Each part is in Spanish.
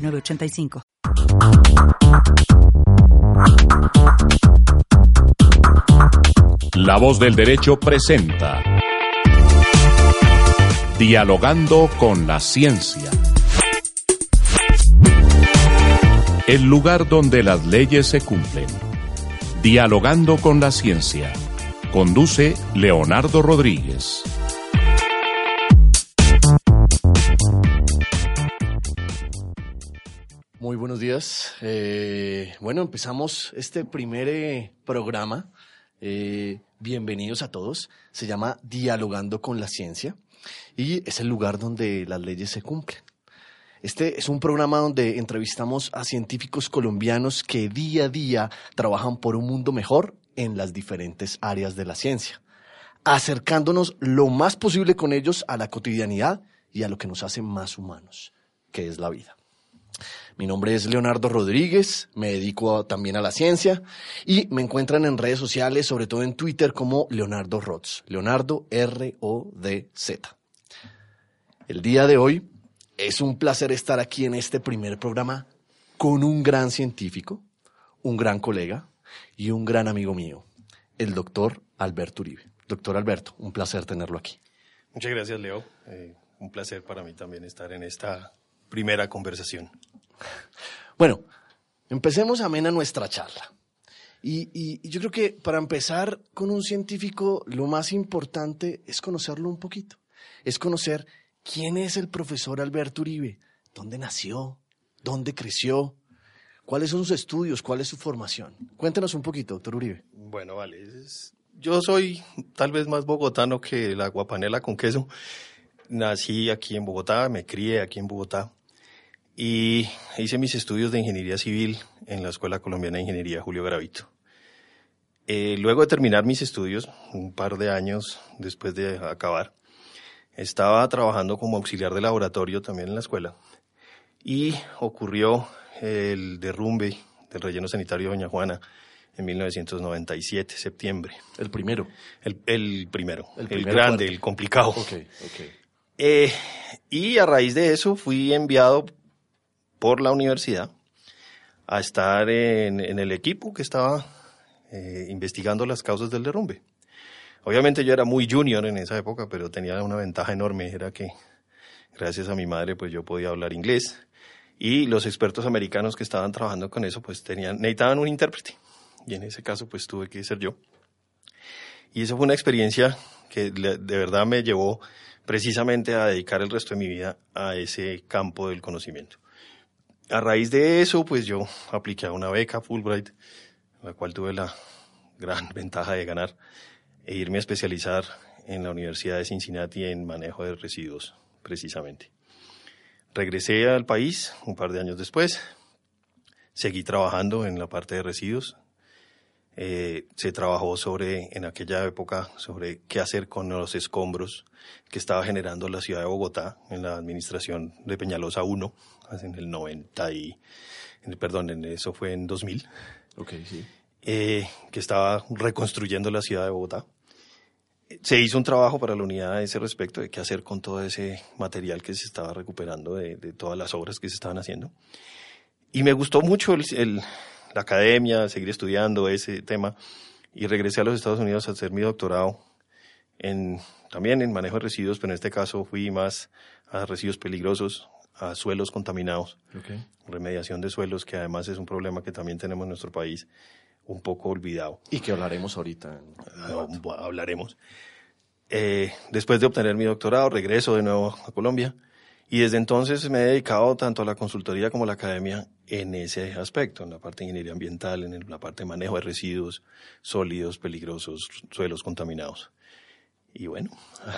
906985. La voz del derecho presenta Dialogando con la ciencia. El lugar donde las leyes se cumplen. Dialogando con la ciencia. Conduce Leonardo Rodríguez. Muy buenos días. Eh, bueno, empezamos este primer eh, programa. Eh, bienvenidos a todos. Se llama Dialogando con la Ciencia y es el lugar donde las leyes se cumplen. Este es un programa donde entrevistamos a científicos colombianos que día a día trabajan por un mundo mejor en las diferentes áreas de la ciencia, acercándonos lo más posible con ellos a la cotidianidad y a lo que nos hace más humanos, que es la vida. Mi nombre es Leonardo Rodríguez, me dedico también a la ciencia y me encuentran en redes sociales, sobre todo en Twitter, como Leonardo Rods, Leonardo R-O-D-Z. El día de hoy es un placer estar aquí en este primer programa con un gran científico, un gran colega y un gran amigo mío, el doctor Alberto Uribe. Doctor Alberto, un placer tenerlo aquí. Muchas gracias, Leo. Eh, un placer para mí también estar en esta primera conversación. Bueno, empecemos amena nuestra charla. Y, y, yo creo que para empezar con un científico, lo más importante es conocerlo un poquito. Es conocer quién es el profesor Alberto Uribe, dónde nació, dónde creció, cuáles son sus estudios, cuál es su formación. Cuéntenos un poquito, doctor Uribe. Bueno, vale. yo soy tal vez más bogotano que la guapanela con queso. Nací aquí en Bogotá, me crié aquí en Bogotá y hice mis estudios de ingeniería civil en la Escuela Colombiana de Ingeniería Julio Gravito. Eh, luego de terminar mis estudios, un par de años después de acabar, estaba trabajando como auxiliar de laboratorio también en la escuela y ocurrió el derrumbe del relleno sanitario de Doña Juana en 1997, septiembre. El primero. El, primero, el, grande, el complicado. Okay, okay. Eh, y a raíz de eso fui enviado por la universidad a estar en, el equipo que estaba eh, investigando las causas del derrumbe. Obviamente yo era muy junior en esa época, pero tenía una ventaja enorme, era que gracias a mi madre pues yo podía hablar inglés y los expertos americanos que estaban trabajando con eso pues tenían, necesitaban un intérprete y en ese caso pues tuve que ser yo. Y eso fue una experiencia que de verdad me llevó precisamente a dedicar el resto de mi vida a ese campo del conocimiento. A raíz de eso, pues yo apliqué a una beca Fulbright, la cual tuve la gran ventaja de ganar e irme a especializar en la Universidad de Cincinnati en manejo de residuos, precisamente. Regresé al país un par de años después, seguí trabajando en la parte de residuos. Eh, se trabajó sobre, en aquella época, sobre qué hacer con los escombros que estaba generando la ciudad de Bogotá en la administración de Peñalosa 1 en el 90 y, perdón, en eso fue en 2000. Okay, sí. Eh, que estaba reconstruyendo la ciudad de Bogotá. Se hizo un trabajo para la unidad a ese respecto de qué hacer con todo ese material que se estaba recuperando de, todas las obras que se estaban haciendo. Y me gustó mucho el, la academia, seguir estudiando ese tema. Y regresé a los Estados Unidos a hacer mi doctorado en, también en manejo de residuos, pero en este caso fui más a residuos peligrosos, a suelos contaminados, remediación de suelos, que además es un problema que también tenemos en nuestro país, un poco olvidado. Y que hablaremos ahorita. Ah, hablaremos. Eh, después de obtener mi doctorado, regreso de nuevo a Colombia y desde entonces me he dedicado tanto a la consultoría como a la academia en ese aspecto, en la parte de ingeniería ambiental, en la parte de manejo de residuos sólidos, peligrosos, suelos contaminados. Y bueno,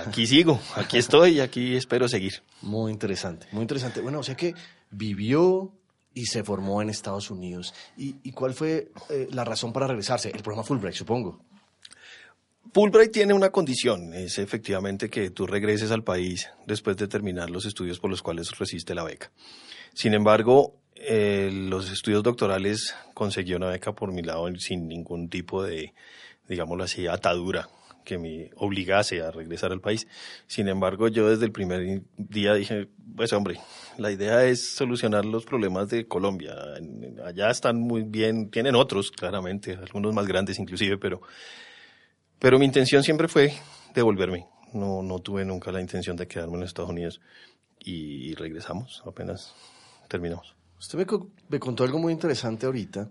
aquí sigo, aquí estoy y aquí espero seguir. Muy interesante, muy interesante. Bueno, o sea que vivió, y se formó en Estados Unidos. ¿Y, cuál fue eh, la razón para regresarse? El programa Fulbright, supongo. Fulbright tiene una condición, es efectivamente que tú regreses al país después de terminar los estudios por los cuales recibiste la beca. Sin embargo, eh, los estudios doctorales conseguí una beca por mi lado sin ningún tipo de, digámoslo así, atadura que me obligase a regresar al país. Sin embargo, yo desde el primer día dije, pues hombre, la idea es solucionar los problemas de Colombia. Allá están muy bien, tienen otros, claramente, algunos más grandes inclusive, pero, pero mi intención siempre fue devolverme. No, no tuve nunca la intención de quedarme en Estados Unidos y regresamos apenas terminamos. Usted me, me contó algo muy interesante ahorita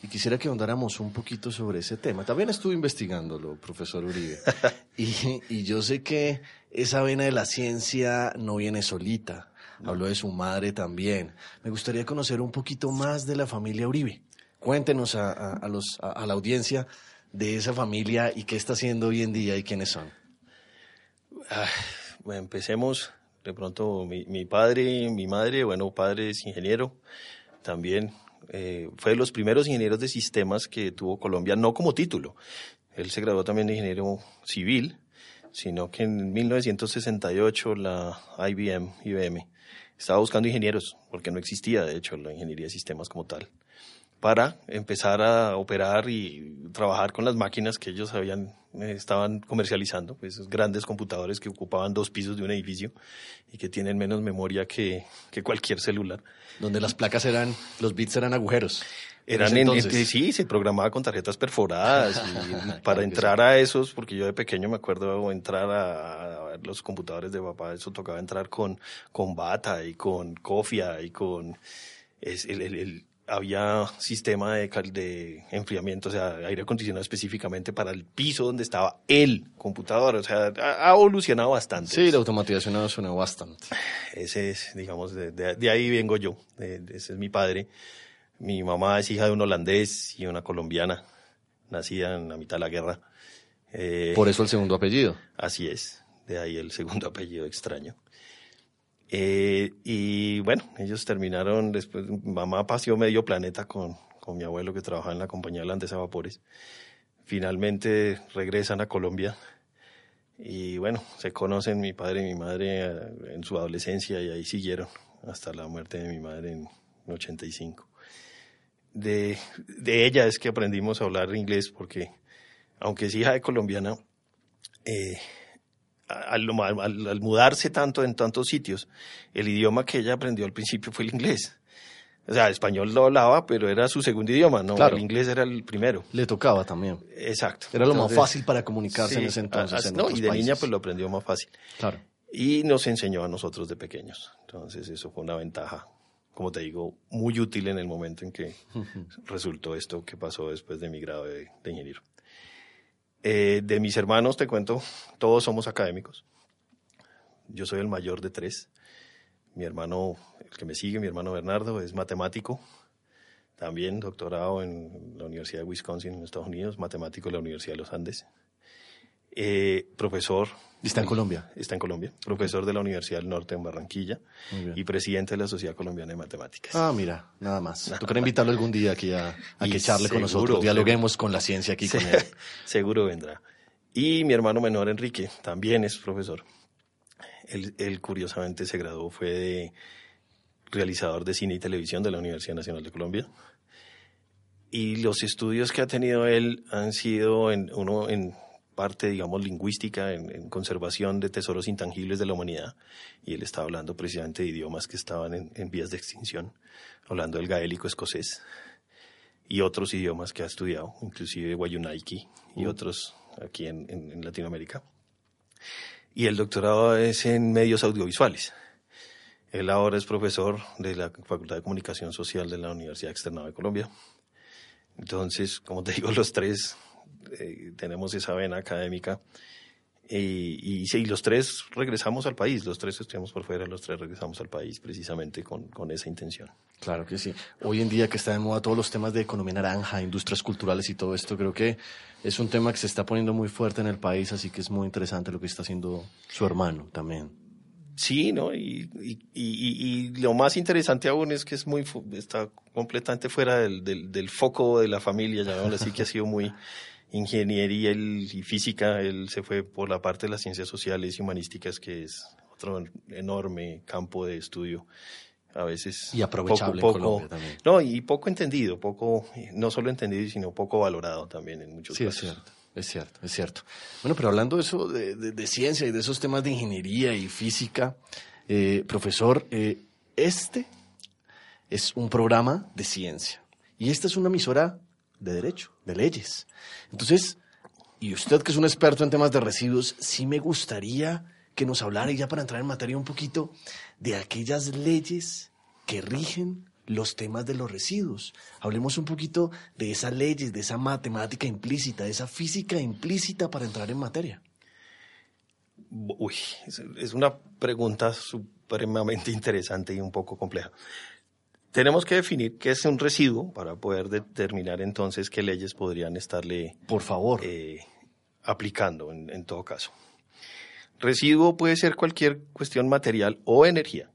y quisiera que ahondáramos un poquito sobre ese tema. También estuve investigándolo, profesor Uribe, y, y, yo sé que esa vena de la ciencia no viene solita. Habló de su madre también. Me gustaría conocer un poquito más de la familia Uribe. Cuéntenos a, a, a los, a, la audiencia de esa familia y qué está haciendo hoy en día y quiénes son. Ah, bueno, empecemos de pronto mi, mi padre, mi madre, bueno, padre es ingeniero, también eh, fue de los primeros ingenieros de sistemas que tuvo Colombia, no como título. Él se graduó también de ingeniero civil, sino que en 1968 la IBM, IBM, estaba buscando ingenieros, porque no existía, de hecho, la ingeniería de sistemas como tal para empezar a operar y trabajar con las máquinas que ellos habían eh, estaban comercializando, pues esos grandes computadores que ocupaban dos pisos de un edificio y que tienen menos memoria que, que cualquier celular. Donde las placas eran, los bits eran agujeros. Eran en, en, sí, se programaba con tarjetas perforadas y para entrar a esos, porque yo de pequeño me acuerdo entrar a, a, los computadores de papá, eso tocaba entrar con, con bata y con cofia y con es el, el, el había sistema de, de, enfriamiento, o sea, aire acondicionado específicamente para el piso donde estaba el computador. O sea, ha, evolucionado bastante. Sí, la automatización ha evolucionado bastante. Ese es, digamos, de, de, de ahí vengo yo. ese es mi padre. Mi mamá es hija de un holandés y una colombiana, nacida en la mitad de la guerra. Eh, Por eso el segundo apellido. Así es, de ahí el segundo apellido extraño. Eh, y bueno, ellos terminaron después, mamá paseó medio planeta con, con mi abuelo que trabajaba en la compañía holandesa Vapores. Finalmente regresan a Colombia y bueno, se conocen mi padre y mi madre eh, en su adolescencia y ahí siguieron hasta la muerte de mi madre en 85. De, de ella es que aprendimos a hablar inglés porque, aunque es hija de colombiana, eh, al, al, al, mudarse tanto en tantos sitios, el idioma que ella aprendió al principio fue el inglés. O sea, español lo hablaba, pero era su segundo idioma, ¿no? Claro. El inglés era el primero. Le tocaba también. Exacto. Era lo entonces, más fácil para comunicarse sí, en ese entonces. A, en no, y de países. niña pues lo aprendió más fácil. Claro. Y nos enseñó a nosotros de pequeños. Entonces eso fue una ventaja, como te digo, muy útil en el momento en que resultó esto que pasó después de mi grado de, de ingeniero. Eh, de mis hermanos, te cuento, todos somos académicos. Yo soy el mayor de tres. Mi hermano, el que me sigue, mi hermano Bernardo, es matemático. También doctorado en la Universidad de Wisconsin, en Estados Unidos, matemático de la Universidad de los Andes. Eh, profesor. ¿Está en Colombia? Está en Colombia. Profesor de la Universidad del Norte en Barranquilla y presidente de la Sociedad Colombiana de Matemáticas. Ah, mira, nada más. Nada Tocará invitarlo algún día aquí a, a que charle con nosotros, dialoguemos con la ciencia aquí con él. seguro vendrá. Y mi hermano menor, Enrique, también es profesor. Él, él curiosamente se graduó, fue de realizador de cine y televisión de la Universidad Nacional de Colombia. Y los estudios que ha tenido él han sido en, uno en parte, digamos, lingüística, en, en, conservación de tesoros intangibles de la humanidad. Y él estaba hablando precisamente de idiomas que estaban en, en vías de extinción, hablando del gaélico escocés y otros idiomas que ha estudiado, inclusive Wayunaiki y uh. otros aquí en, en, Latinoamérica. Y el doctorado es en medios audiovisuales. Él ahora es profesor de la Facultad de Comunicación Social de la Universidad Externada de Colombia. Entonces, como te digo, los tres eh, tenemos esa vena académica. Y, y, y, los tres regresamos al país, los tres estudiamos por fuera, los tres regresamos al país precisamente con, con, esa intención. Claro que sí. Hoy en día que está de moda todos los temas de economía naranja, industrias culturales y todo esto, creo que es un tema que se está poniendo muy fuerte en el país, así que es muy interesante lo que está haciendo su hermano también. Sí, ¿no? Y, y, y, lo más interesante aún es que es muy, está completamente fuera del, del, del foco de la familia, llamémoslo así, que ha sido muy ingeniería y física, él se fue por la parte de las ciencias sociales y humanísticas, que es otro enorme campo de estudio a veces y aprovechable poco, también. no y poco entendido poco no solo entendido sino poco valorado también en muchos casos sí es cierto es cierto es cierto. Bueno pero hablando de eso de, ciencia y de esos temas de ingeniería y física eh, profesor eh, este es un programa de ciencia. Y esta es una emisora de derecho de leyes entonces y usted que es un experto en temas de residuos sí me gustaría que nos hablara, ya para entrar en materia un poquito, de aquellas leyes que rigen los temas de los residuos. Hablemos un poquito de esas leyes, de esa matemática implícita, de esa física implícita para entrar en materia. Uy, es una pregunta supremamente interesante y un poco compleja. Tenemos que definir qué es un residuo para poder determinar entonces qué leyes podrían estarle, por favor, eh, aplicando en todo caso. Residuo puede ser cualquier cuestión material o energía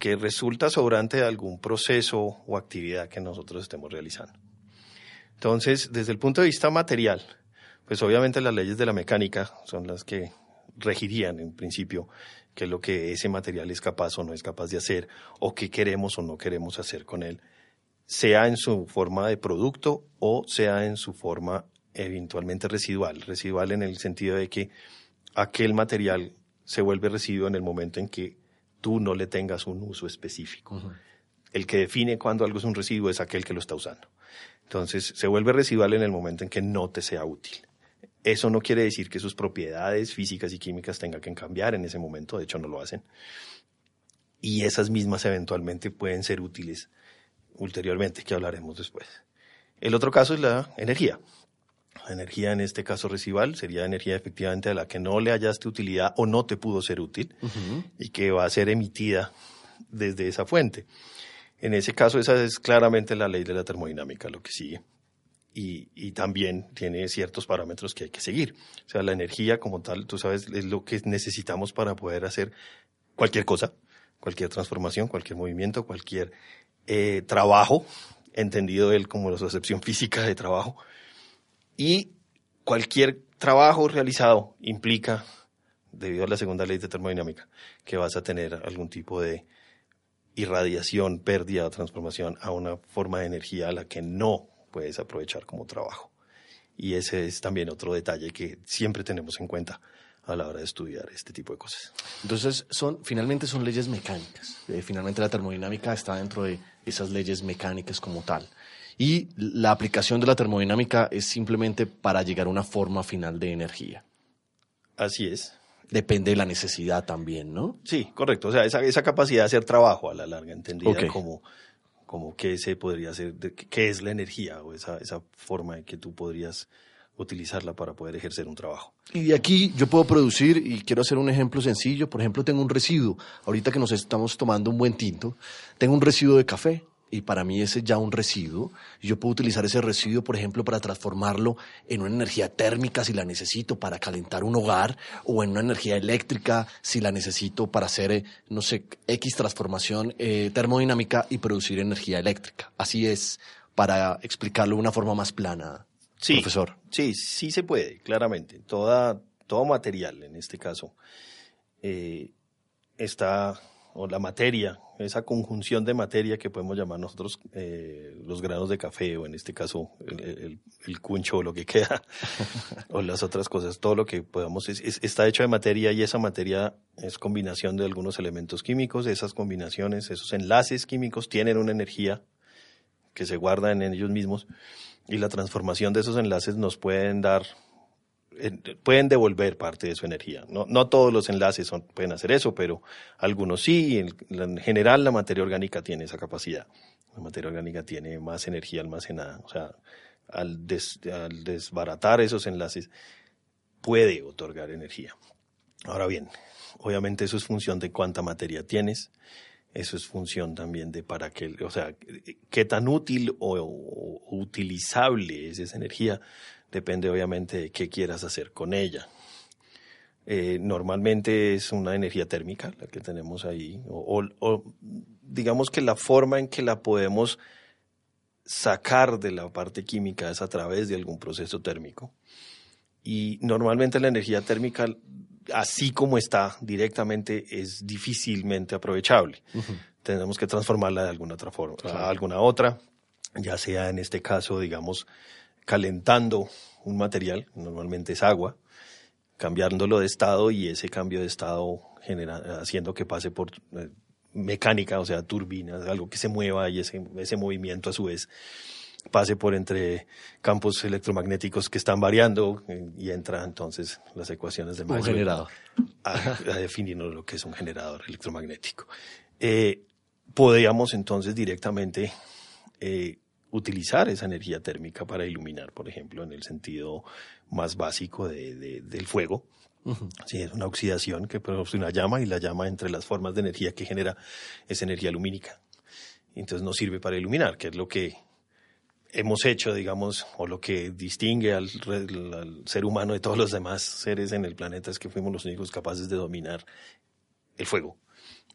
que resulta sobrante de algún proceso o actividad que nosotros estemos realizando. Entonces, desde el punto de vista material, pues obviamente las leyes de la mecánica son las que regirían en principio qué es lo que ese material es capaz o no es capaz de hacer, o qué queremos o no queremos hacer con él, sea en su forma de producto o sea en su forma eventualmente residual. Residual en el sentido de que aquel material se vuelve residuo en el momento en que tú no le tengas un uso específico. El que define cuándo algo es un residuo es aquel que lo está usando. Entonces, se vuelve residual en el momento en que no te sea útil. Eso no quiere decir que sus propiedades físicas y químicas tengan que cambiar en ese momento, de hecho no lo hacen. Y esas mismas eventualmente pueden ser útiles ulteriormente, que hablaremos después. El otro caso es la energía. La energía en este caso residual sería energía efectivamente a la que no le hallaste utilidad o no te pudo ser útil y que va a ser emitida desde esa fuente. En ese caso esa es claramente la ley de la termodinámica, lo que sigue. Y, y, también tiene ciertos parámetros que hay que seguir. O sea, la energía como tal, tú sabes, es lo que necesitamos para poder hacer cualquier cosa, cualquier transformación, cualquier movimiento, cualquier eh, trabajo, entendido él como la acepción física de trabajo, y cualquier trabajo realizado implica, debido a la segunda ley de termodinámica, que vas a tener algún tipo de irradiación, pérdida transformación a una forma de energía a la que no puedes aprovechar como trabajo. Y ese es también otro detalle que siempre tenemos en cuenta a la hora de estudiar este tipo de cosas. Entonces, son, finalmente son leyes mecánicas. Eh, finalmente la termodinámica está dentro de esas leyes mecánicas como tal. Y la aplicación de la termodinámica es simplemente para llegar a una forma final de energía. Así es. Depende de la necesidad también, ¿no? Sí, correcto. O sea, esa, esa capacidad de hacer trabajo a la larga, entendida como, como qué se podría hacer, qué es la energía o esa, esa forma en que tú podrías utilizarla para poder ejercer un trabajo. Y de aquí yo puedo producir, y quiero hacer un ejemplo sencillo, por ejemplo, tengo un residuo, ahorita que nos estamos tomando un buen tinto, tengo un residuo de café, y para mí ese es ya un residuo. Yo puedo utilizar ese residuo, por ejemplo, para transformarlo en una energía térmica si la necesito para calentar un hogar o en una energía eléctrica si la necesito para hacer, eh, no sé, X transformación eh, termodinámica y producir energía eléctrica. Así es, para explicarlo de una forma más plana, sí, profesor. Sí, sí se puede, claramente. Toda, todo material, en este caso, eh, está o la materia, esa conjunción de materia que podemos llamar nosotros eh, los granos de café o en este caso el, el, cuncho o lo que queda o las otras cosas, todo lo que podamos está hecho de materia y esa materia es combinación de algunos elementos químicos, esas combinaciones, esos enlaces químicos tienen una energía que se guarda en ellos mismos y la transformación de esos enlaces nos pueden dar pueden devolver parte de su energía. No, no todos los enlaces pueden hacer eso, pero algunos sí. En, en, general, la materia orgánica tiene esa capacidad. La materia orgánica tiene más energía almacenada. O sea, al, al desbaratar esos enlaces, puede otorgar energía. Ahora bien, obviamente eso es función de cuánta materia tienes. Eso es función también de para qué, o sea, qué tan útil o, o utilizable es esa energía depende obviamente de qué quieras hacer con ella. Eh, normalmente es una energía térmica la que tenemos ahí, o, o, digamos que la forma en que la podemos sacar de la parte química es a través de algún proceso térmico. Y normalmente la energía térmica, así como está directamente, es difícilmente aprovechable. Tenemos que transformarla de alguna otra forma, a alguna otra, ya sea en este caso, digamos, calentando un material, normalmente es agua, cambiándolo de estado y ese cambio de estado genera, haciendo que pase por eh, mecánica, o sea, turbinas, algo que se mueva y ese, ese movimiento a su vez pase por entre campos electromagnéticos que están variando eh, y entra entonces las ecuaciones de Maxwell. Un generador. A, a definirnos lo que es un generador electromagnético. Eh, podríamos entonces directamente eh, utilizar esa energía térmica para iluminar, por ejemplo, en el sentido más básico de, de, del fuego. Sí, es una oxidación que produce una llama y la llama entre las formas de energía que genera es energía lumínica. Entonces nos sirve para iluminar, que es lo que hemos hecho, digamos, o lo que distingue al, al, ser humano de todos los demás seres en el planeta es que fuimos los únicos capaces de dominar el fuego.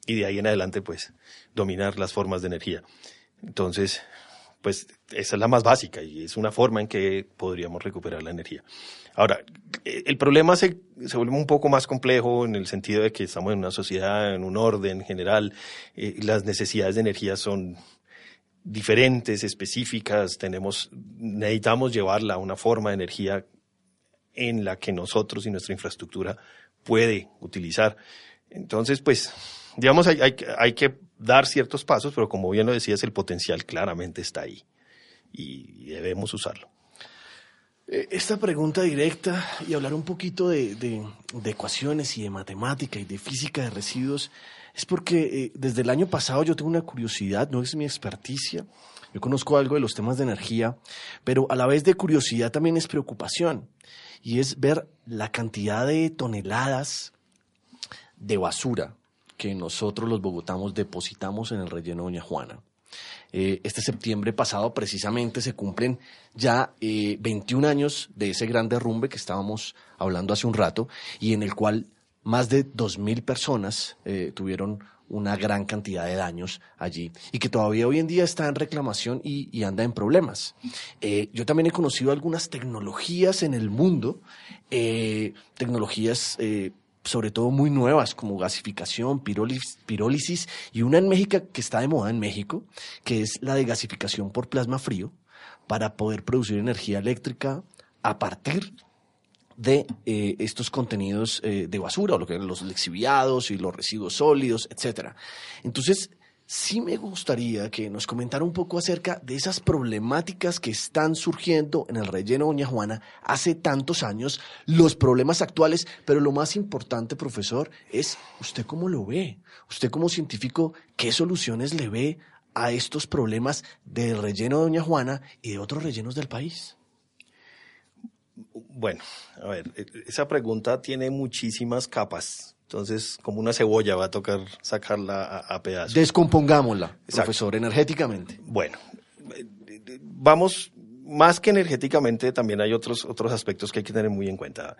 Y de ahí en adelante, pues, dominar las formas de energía. Entonces, pues, esa es la más básica y es una forma en que podríamos recuperar la energía. Ahora, el problema se, se vuelve un poco más complejo en el sentido de que estamos en una sociedad, en un orden general, eh, las necesidades de energía son diferentes, específicas, tenemos, necesitamos llevarla a una forma de energía en la que nosotros y nuestra infraestructura puede utilizar. Entonces, pues, digamos, hay, hay, hay que dar ciertos pasos, pero como bien lo decías, el potencial claramente está ahí y debemos usarlo. Eh, esta pregunta directa y hablar un poquito de, de, ecuaciones y de matemática y de física de residuos es porque eh, desde el año pasado yo tengo una curiosidad, no es mi experticia, yo conozco algo de los temas de energía, pero a la vez de curiosidad también es preocupación y es ver la cantidad de toneladas de basura que nosotros los bogotanos depositamos en el relleno Doña Juana. Eh, este septiembre pasado precisamente se cumplen ya eh, 21 años de ese gran derrumbe que estábamos hablando hace un rato y en el cual más de 2.000 personas eh, tuvieron una gran cantidad de daños allí y que todavía hoy en día está en reclamación y, anda en problemas. Eh, yo también he conocido algunas tecnologías en el mundo, tecnologías sobre todo muy nuevas como gasificación, pirólisis, y una en México que está de moda en México, que es la de gasificación por plasma frío para poder producir energía eléctrica a partir de eh, estos contenidos eh, de basura, o lo que los lexiviados y los residuos sólidos, etcétera. Entonces, sí me gustaría que nos comentara un poco acerca de esas problemáticas que están surgiendo en el relleno Doña Juana hace tantos años, los problemas actuales, pero lo más importante, profesor, es usted cómo lo ve, usted como científico, qué soluciones le ve a estos problemas del relleno Doña Juana y de otros rellenos del país. Bueno, a ver, esa pregunta tiene muchísimas capas. Entonces, como una cebolla va a tocar sacarla a, a pedazos. Descompongámosla, Exacto. profesor, energéticamente. Bueno, vamos, más que energéticamente, también hay otros, otros aspectos que hay que tener muy en cuenta.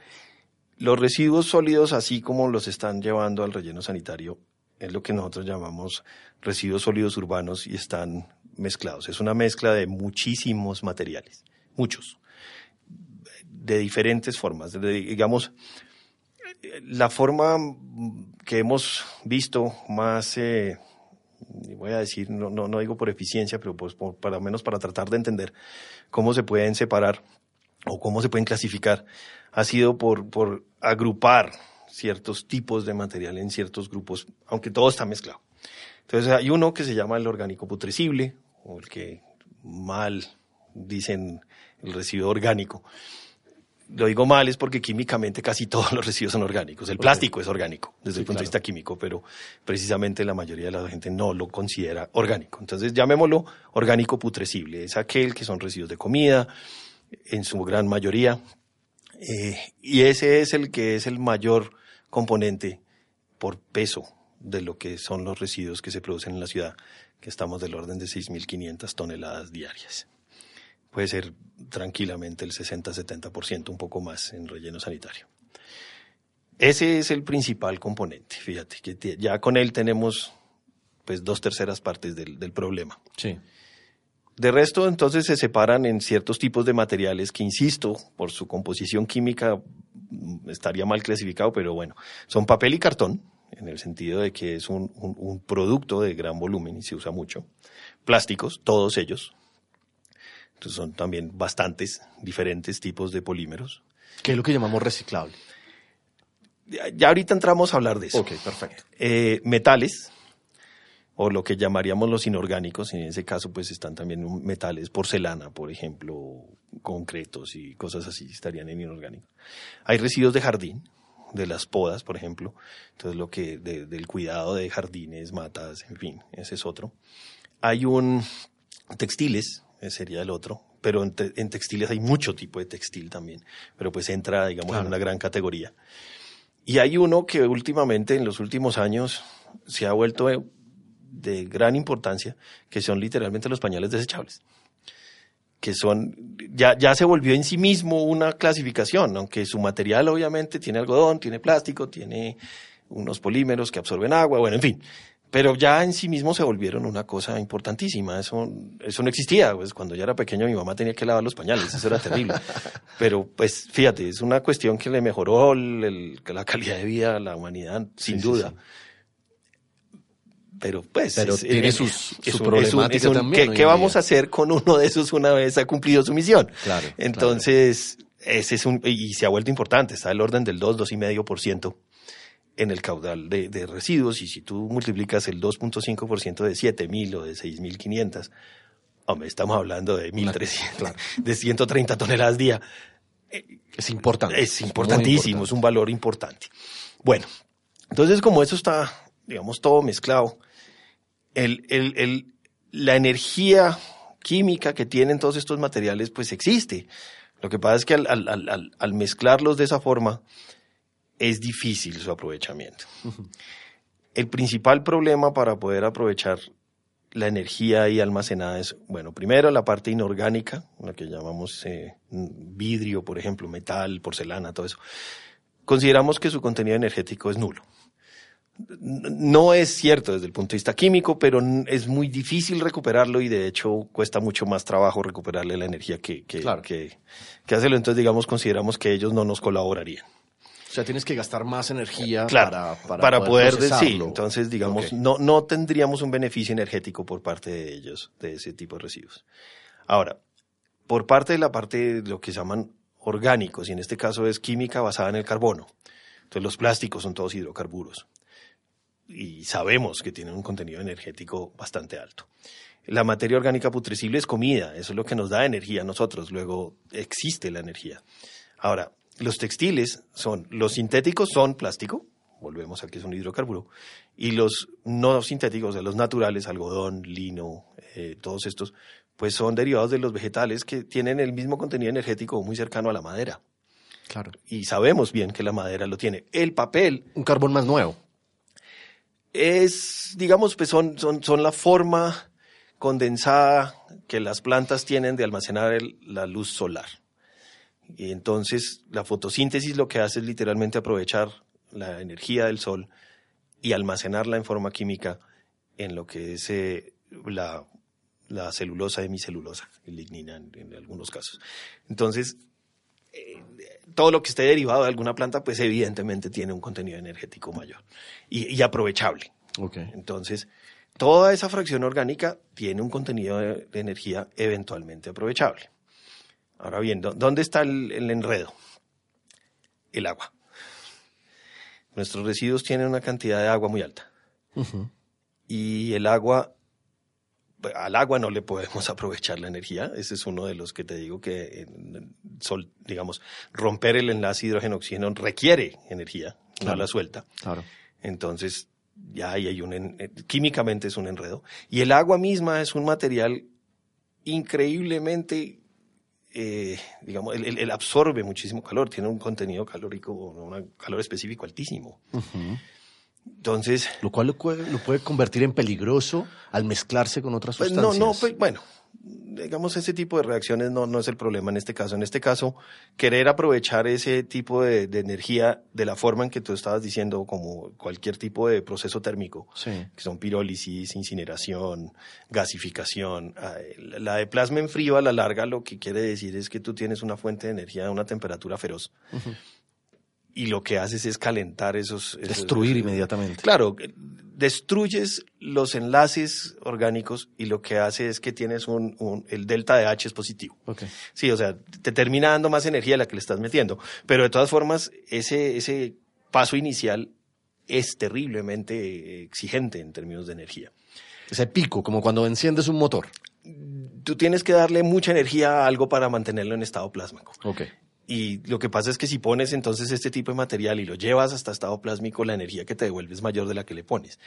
Los residuos sólidos, así como los están llevando al relleno sanitario, es lo que nosotros llamamos residuos sólidos urbanos y están mezclados. Es una mezcla de muchísimos materiales, muchos de diferentes formas. De, digamos, la forma que hemos visto más, eh, voy a decir, no, no, no, digo por eficiencia, pero pues por, para menos para tratar de entender cómo se pueden separar o cómo se pueden clasificar, ha sido por, por agrupar ciertos tipos de material en ciertos grupos, aunque todo está mezclado. Entonces hay uno que se llama el orgánico putrescible, o el que mal dicen el residuo orgánico, lo digo mal es porque químicamente casi todos los residuos son orgánicos. El okay. plástico es orgánico desde sí, el punto claro. de vista químico, pero precisamente la mayoría de la gente no lo considera orgánico. Entonces llamémoslo orgánico putrescible. Es aquel que son residuos de comida, en su gran mayoría. Eh, y ese es el que es el mayor componente por peso de lo que son los residuos que se producen en la ciudad, que estamos del orden de 6.500 toneladas diarias puede ser tranquilamente el 60-70%, un poco más en relleno sanitario. Ese es el principal componente, fíjate, que ya con él tenemos pues dos terceras partes del, del problema. Sí. De resto, entonces se separan en ciertos tipos de materiales que, insisto, por su composición química mm, estaría mal clasificado, pero bueno, son papel y cartón, en el sentido de que es un, un, producto de gran volumen y se usa mucho. Plásticos, todos ellos. Entonces son también bastantes diferentes tipos de polímeros. ¿Qué es lo que llamamos reciclable? Ya, ahorita entramos a hablar de eso. Ok, perfecto. Eh, metales, o lo que llamaríamos los inorgánicos, en ese caso pues están también metales, porcelana, por ejemplo, concretos y cosas así estarían en inorgánico. Hay residuos de jardín, de las podas, por ejemplo, entonces lo que del cuidado de jardines, matas, en fin, ese es otro. Hay un textiles, sería el otro, pero en, textiles hay mucho tipo de textil también, pero pues entra, digamos, en una gran categoría. Y hay uno que últimamente, en los últimos años, se ha vuelto de gran importancia, que son literalmente los pañales desechables que son, ya, ya se volvió en sí mismo una clasificación, aunque su material obviamente tiene algodón, tiene plástico, tiene unos polímeros que absorben agua, bueno, en fin. Pero ya en sí mismo se volvieron una cosa importantísima. Eso, eso no existía. Pues cuando yo era pequeño mi mamá tenía que lavar los pañales. Eso era terrible. Pero pues fíjate, es una cuestión que le mejoró la calidad de vida a la humanidad, sin duda pero pues pero tiene sus, su problemática también. ¿Qué, vamos a hacer con uno de esos una vez ha cumplido su misión? Claro. Entonces, ese es un, y se ha vuelto importante, está el orden del 2, 2,5% en el caudal de, de, residuos, y si tú multiplicas el 2.5% de 7.000 o de 6.500, hombre, estamos hablando de 1.300, claro. de 130 toneladas día. Es importante. Es importantísimo, es un valor importante. Bueno, entonces como eso está, digamos, todo mezclado, el, el, el, la energía química que tienen todos estos materiales, pues existe. Lo que pasa es que al, al, al, al mezclarlos de esa forma, es difícil su aprovechamiento. El principal problema para poder aprovechar la energía ahí almacenada es, bueno, primero la parte inorgánica, lo que llamamos eh, vidrio, por ejemplo, metal, porcelana, todo eso. Consideramos que su contenido energético es nulo no es cierto desde el punto de vista químico, pero es muy difícil recuperarlo y de hecho cuesta mucho más trabajo recuperarle la energía que, que, que, que hacerlo. Entonces, digamos, consideramos que ellos no nos colaborarían. O sea, tienes que gastar más energía para, para, poder, decir. Entonces, digamos, no, no tendríamos un beneficio energético por parte de ellos, de ese tipo de residuos. Ahora, por parte de la parte de lo que se llaman orgánicos, y en este caso es química basada en el carbono. Entonces, los plásticos son todos hidrocarburos y sabemos que tienen un contenido energético bastante alto. La materia orgánica putrescible es comida, eso es lo que nos da energía a nosotros, luego existe la energía. Ahora, los textiles son, los sintéticos son plástico, volvemos a que es un hidrocarburo, y los no sintéticos, de los naturales, algodón, lino, eh, todos estos, pues son derivados de los vegetales que tienen el mismo contenido energético muy cercano a la madera. Claro. Y sabemos bien que la madera lo tiene. El papel. Un carbón más nuevo es, digamos, pues son, son, son la forma condensada que las plantas tienen de almacenar la luz solar. Y entonces la fotosíntesis lo que hace es literalmente aprovechar la energía del sol y almacenarla en forma química en lo que es eh, la, la, celulosa hemicelulosa, lignina en, en, algunos casos. Entonces, eh, todo lo que esté derivado de alguna planta, pues evidentemente tiene un contenido energético mayor y, aprovechable. Okay. Entonces, toda esa fracción orgánica tiene un contenido de, energía eventualmente aprovechable. Ahora bien, ¿dónde está el, enredo? El agua. Nuestros residuos tienen una cantidad de agua muy alta. Y el agua al agua no le podemos aprovechar la energía. Ese es uno de los que te digo que, sol, digamos, romper el enlace hidrógeno-oxígeno requiere energía, no la suelta. Claro. Entonces, ya ahí hay un, eh, químicamente es un enredo. Y el agua misma es un material increíblemente, eh, digamos, él, absorbe muchísimo calor, tiene un contenido calórico, un calor específico altísimo. Entonces, Lo cual lo, puede- lo puede convertir en peligroso al mezclarse con otras Pues sustancias. no, no, pues, bueno, digamos ese tipo de reacciones no, no es el problema en este caso. En este caso, querer aprovechar ese tipo de, de energía de la forma en que tú estabas diciendo, como cualquier tipo de proceso térmico, Sí. que son pirólisis, incineración, gasificación. La de plasma en frío a la larga lo que quiere decir es que tú tienes una fuente de energía a una temperatura feroz. Y lo que haces es calentar esos... esos- Destruir esos- inmediatamente. Claro, destruyes los enlaces orgánicos y lo que hace es que tienes un, un- el delta de H es positivo. Sí, o sea, te termina dando más energía de la que le estás metiendo. Pero de todas formas, ese, ese paso inicial es terriblemente exigente en términos de energía. Ese pico, como cuando enciendes un motor. Tú tienes que darle mucha energía a algo para mantenerlo en estado plásmico. Y lo que pasa es que si pones entonces este tipo de material y lo llevas hasta estado plásmico, la energía que te devuelve es mayor de la que le pones.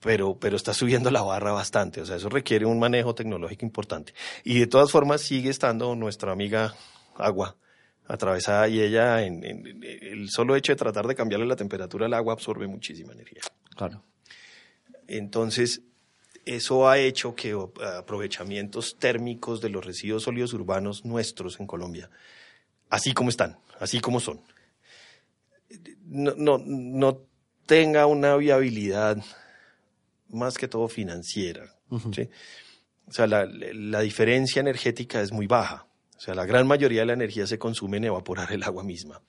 Pero, pero está subiendo la barra bastante. O sea, eso requiere un manejo tecnológico importante. Y de todas formas sigue estando nuestra amiga agua atravesada y ella, en, en- en- el solo hecho de tratar de cambiarle la temperatura al agua absorbe muchísima energía. Claro. Entonces, eso ha hecho que o, aprovechamientos térmicos de los residuos sólidos urbanos nuestros en Colombia, así como están, así como son, no, no, no tenga una viabilidad más que todo financiera. ¿sí? O sea, la, la diferencia energética es muy baja. O sea, la gran mayoría de la energía se consume en evaporar el agua misma.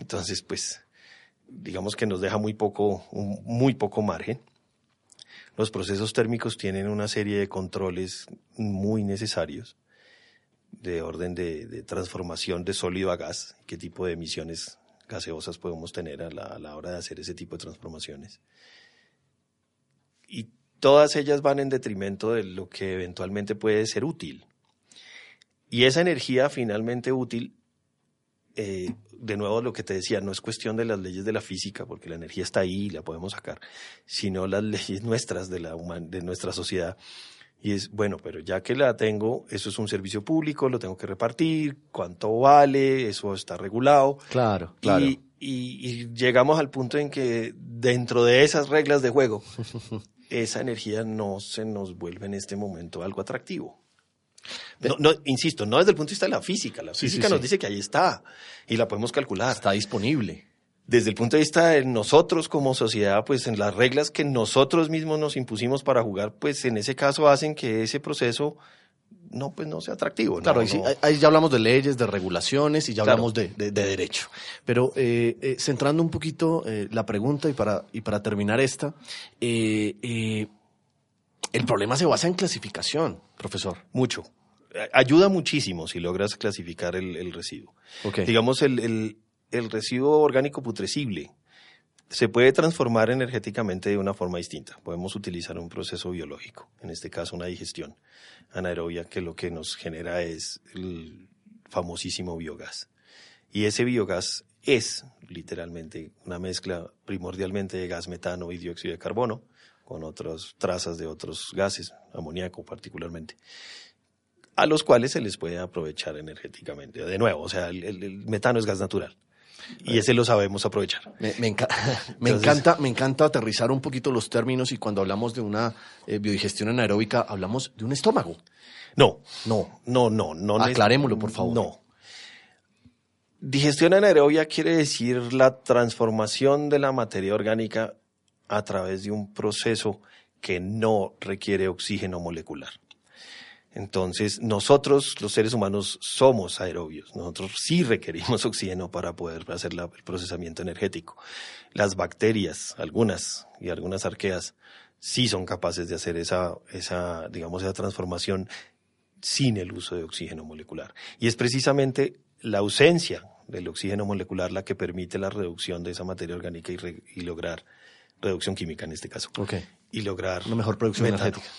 Entonces, pues, digamos que nos deja muy poco, un- muy poco margen. Los procesos térmicos tienen una serie de controles muy necesarios de orden de, de transformación de sólido a gas, qué tipo de emisiones gaseosas podemos tener a la, a la hora de hacer ese tipo de transformaciones. Y todas ellas van en detrimento de lo que eventualmente puede ser útil. Y esa energía finalmente útil eh, de nuevo lo que te decía, no es cuestión de las leyes de la física, porque la energía está ahí y la podemos sacar, sino las leyes nuestras de, la de nuestra sociedad. Y es, bueno, pero ya que la tengo, eso es un servicio público, lo tengo que repartir, cuánto vale, eso está regulado. Claro, claro. Y, y- y llegamos al punto en que dentro de esas reglas de juego, esa energía no se nos vuelve en este momento algo atractivo. No, no, insisto, no desde el punto de vista de la física. La Sí, sí, física nos sí. dice que ahí está y la podemos calcular. Está disponible. Desde el punto de vista de nosotros como sociedad, pues en las reglas que nosotros mismos nos impusimos para jugar, pues en ese caso hacen que ese proceso no, pues no sea atractivo. Claro, ahí, sí- ahí- ya hablamos de leyes, de regulaciones y ya Claro. hablamos de, de- de derecho. Pero eh, eh, centrando un poquito eh, la pregunta y para, y para terminar esta, el problema se basa en clasificación, profesor. Mucho. Ayuda muchísimo si logras clasificar el, el residuo. Ok. Digamos, el, el- el residuo orgánico putrescible se puede transformar energéticamente de una forma distinta. Podemos utilizar un proceso biológico, en este caso una digestión anaerobia, que lo que nos genera es el famosísimo biogás. Y ese biogás es literalmente una mezcla primordialmente de gas metano y dióxido de carbono, con otras trazas de otros gases, amoníaco particularmente a los cuales se les puede aprovechar energéticamente. De nuevo, o sea, el- el metano es gas natural y ese lo sabemos aprovechar. Me, me enca- me Entonces- encanta, me encanta aterrizar un poquito los términos y cuando hablamos de una eh, biodigestión anaeróbica hablamos de un estómago. No, No. no, no, no. Aclarémoslo, por favor. No. Digestión anaerobia quiere decir la transformación de la materia orgánica a través de un proceso que no requiere oxígeno molecular. Entonces, nosotros, los seres humanos, somos aerobios. Nosotros sí requerimos oxígeno para poder hacer el procesamiento energético. Las bacterias, algunas y algunas arqueas, sí son capaces de hacer esa, esa, digamos, esa transformación sin el uso de oxígeno molecular. Y es precisamente la ausencia del oxígeno molecular la que permite la reducción de esa materia orgánica y lograr reducción química en este caso. Ok. Y lograr Una mejor producción metano. energética.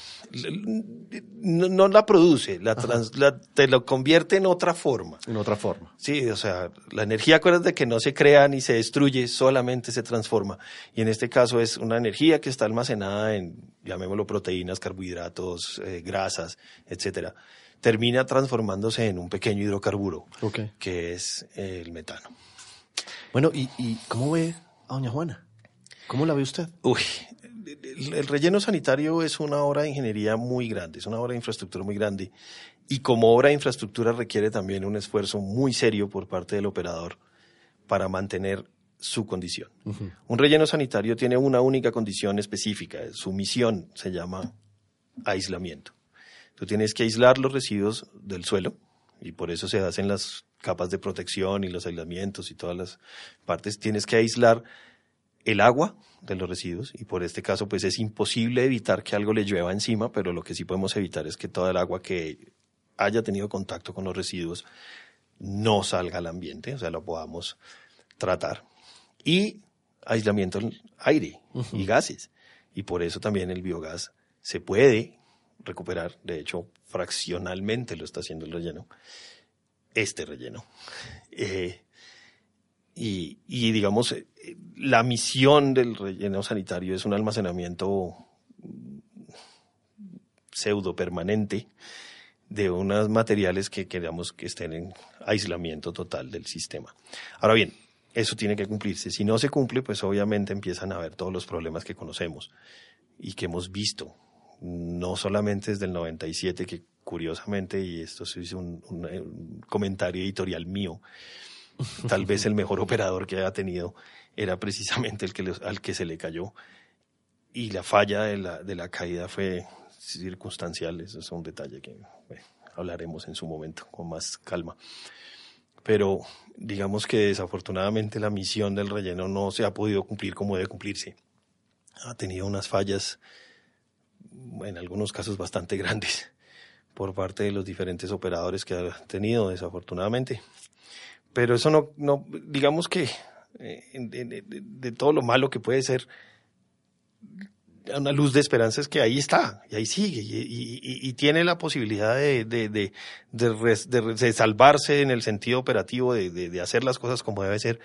No, no la produce, la trans- la- te lo convierte en otra forma. En otra forma. Sí, o sea, la energía, acuérdate que no se crea ni se destruye, solamente se transforma. Y en este caso es una energía que está almacenada en, llamémoslo, proteínas, carbohidratos, eh, grasas, etcétera. Termina transformándose en un pequeño hidrocarburo, que es el metano. Bueno, ¿y, y cómo ve a doña Juana? ¿Cómo la ve usted? Uy, el, el relleno sanitario es una obra de ingeniería muy grande, es una obra de infraestructura muy grande. Y como obra de infraestructura requiere también un esfuerzo muy serio por parte del operador para mantener su condición. Un relleno sanitario tiene una única condición específica, su misión se llama aislamiento. Tú tienes que aislar los residuos del suelo y por eso se hacen las capas de protección y los aislamientos y todas las partes. Tienes que aislar el agua de los residuos y por este caso pues es imposible evitar que algo le llueva encima, pero lo que sí podemos evitar es que toda el agua que haya tenido contacto con los residuos no salga al ambiente, o sea, lo podamos tratar. Y aislamiento del aire y gases. Y por eso también el biogás se puede recuperar, de hecho, fraccionalmente lo está haciendo el relleno, este relleno. Eh, y, y, digamos, la misión del relleno sanitario es un almacenamiento pseudo permanente de unos materiales que queramos que estén en aislamiento total del sistema. Ahora bien, eso tiene que cumplirse. Si no se cumple, pues obviamente empiezan a haber todos los problemas que conocemos y que hemos visto, no solamente desde el 97, que curiosamente, y esto es un, un, comentario editorial mío, tal vez el mejor operador que haya tenido era precisamente el que al que se le cayó. Y la falla de la, de la caída fue circunstancial, eso es un detalle que hablaremos en su momento con más calma. Pero digamos que desafortunadamente la misión del relleno no se ha podido cumplir como debe cumplirse. Ha tenido unas fallas, en algunos casos bastante grandes, por parte de los diferentes operadores que ha tenido, desafortunadamente. Pero eso no, no digamos que de, de, todo lo malo que puede ser, una luz de esperanza es que ahí está, y ahí sigue, y tiene la posibilidad de, de, de, de, salvarse en el sentido operativo, de, hacer las cosas como debe ser,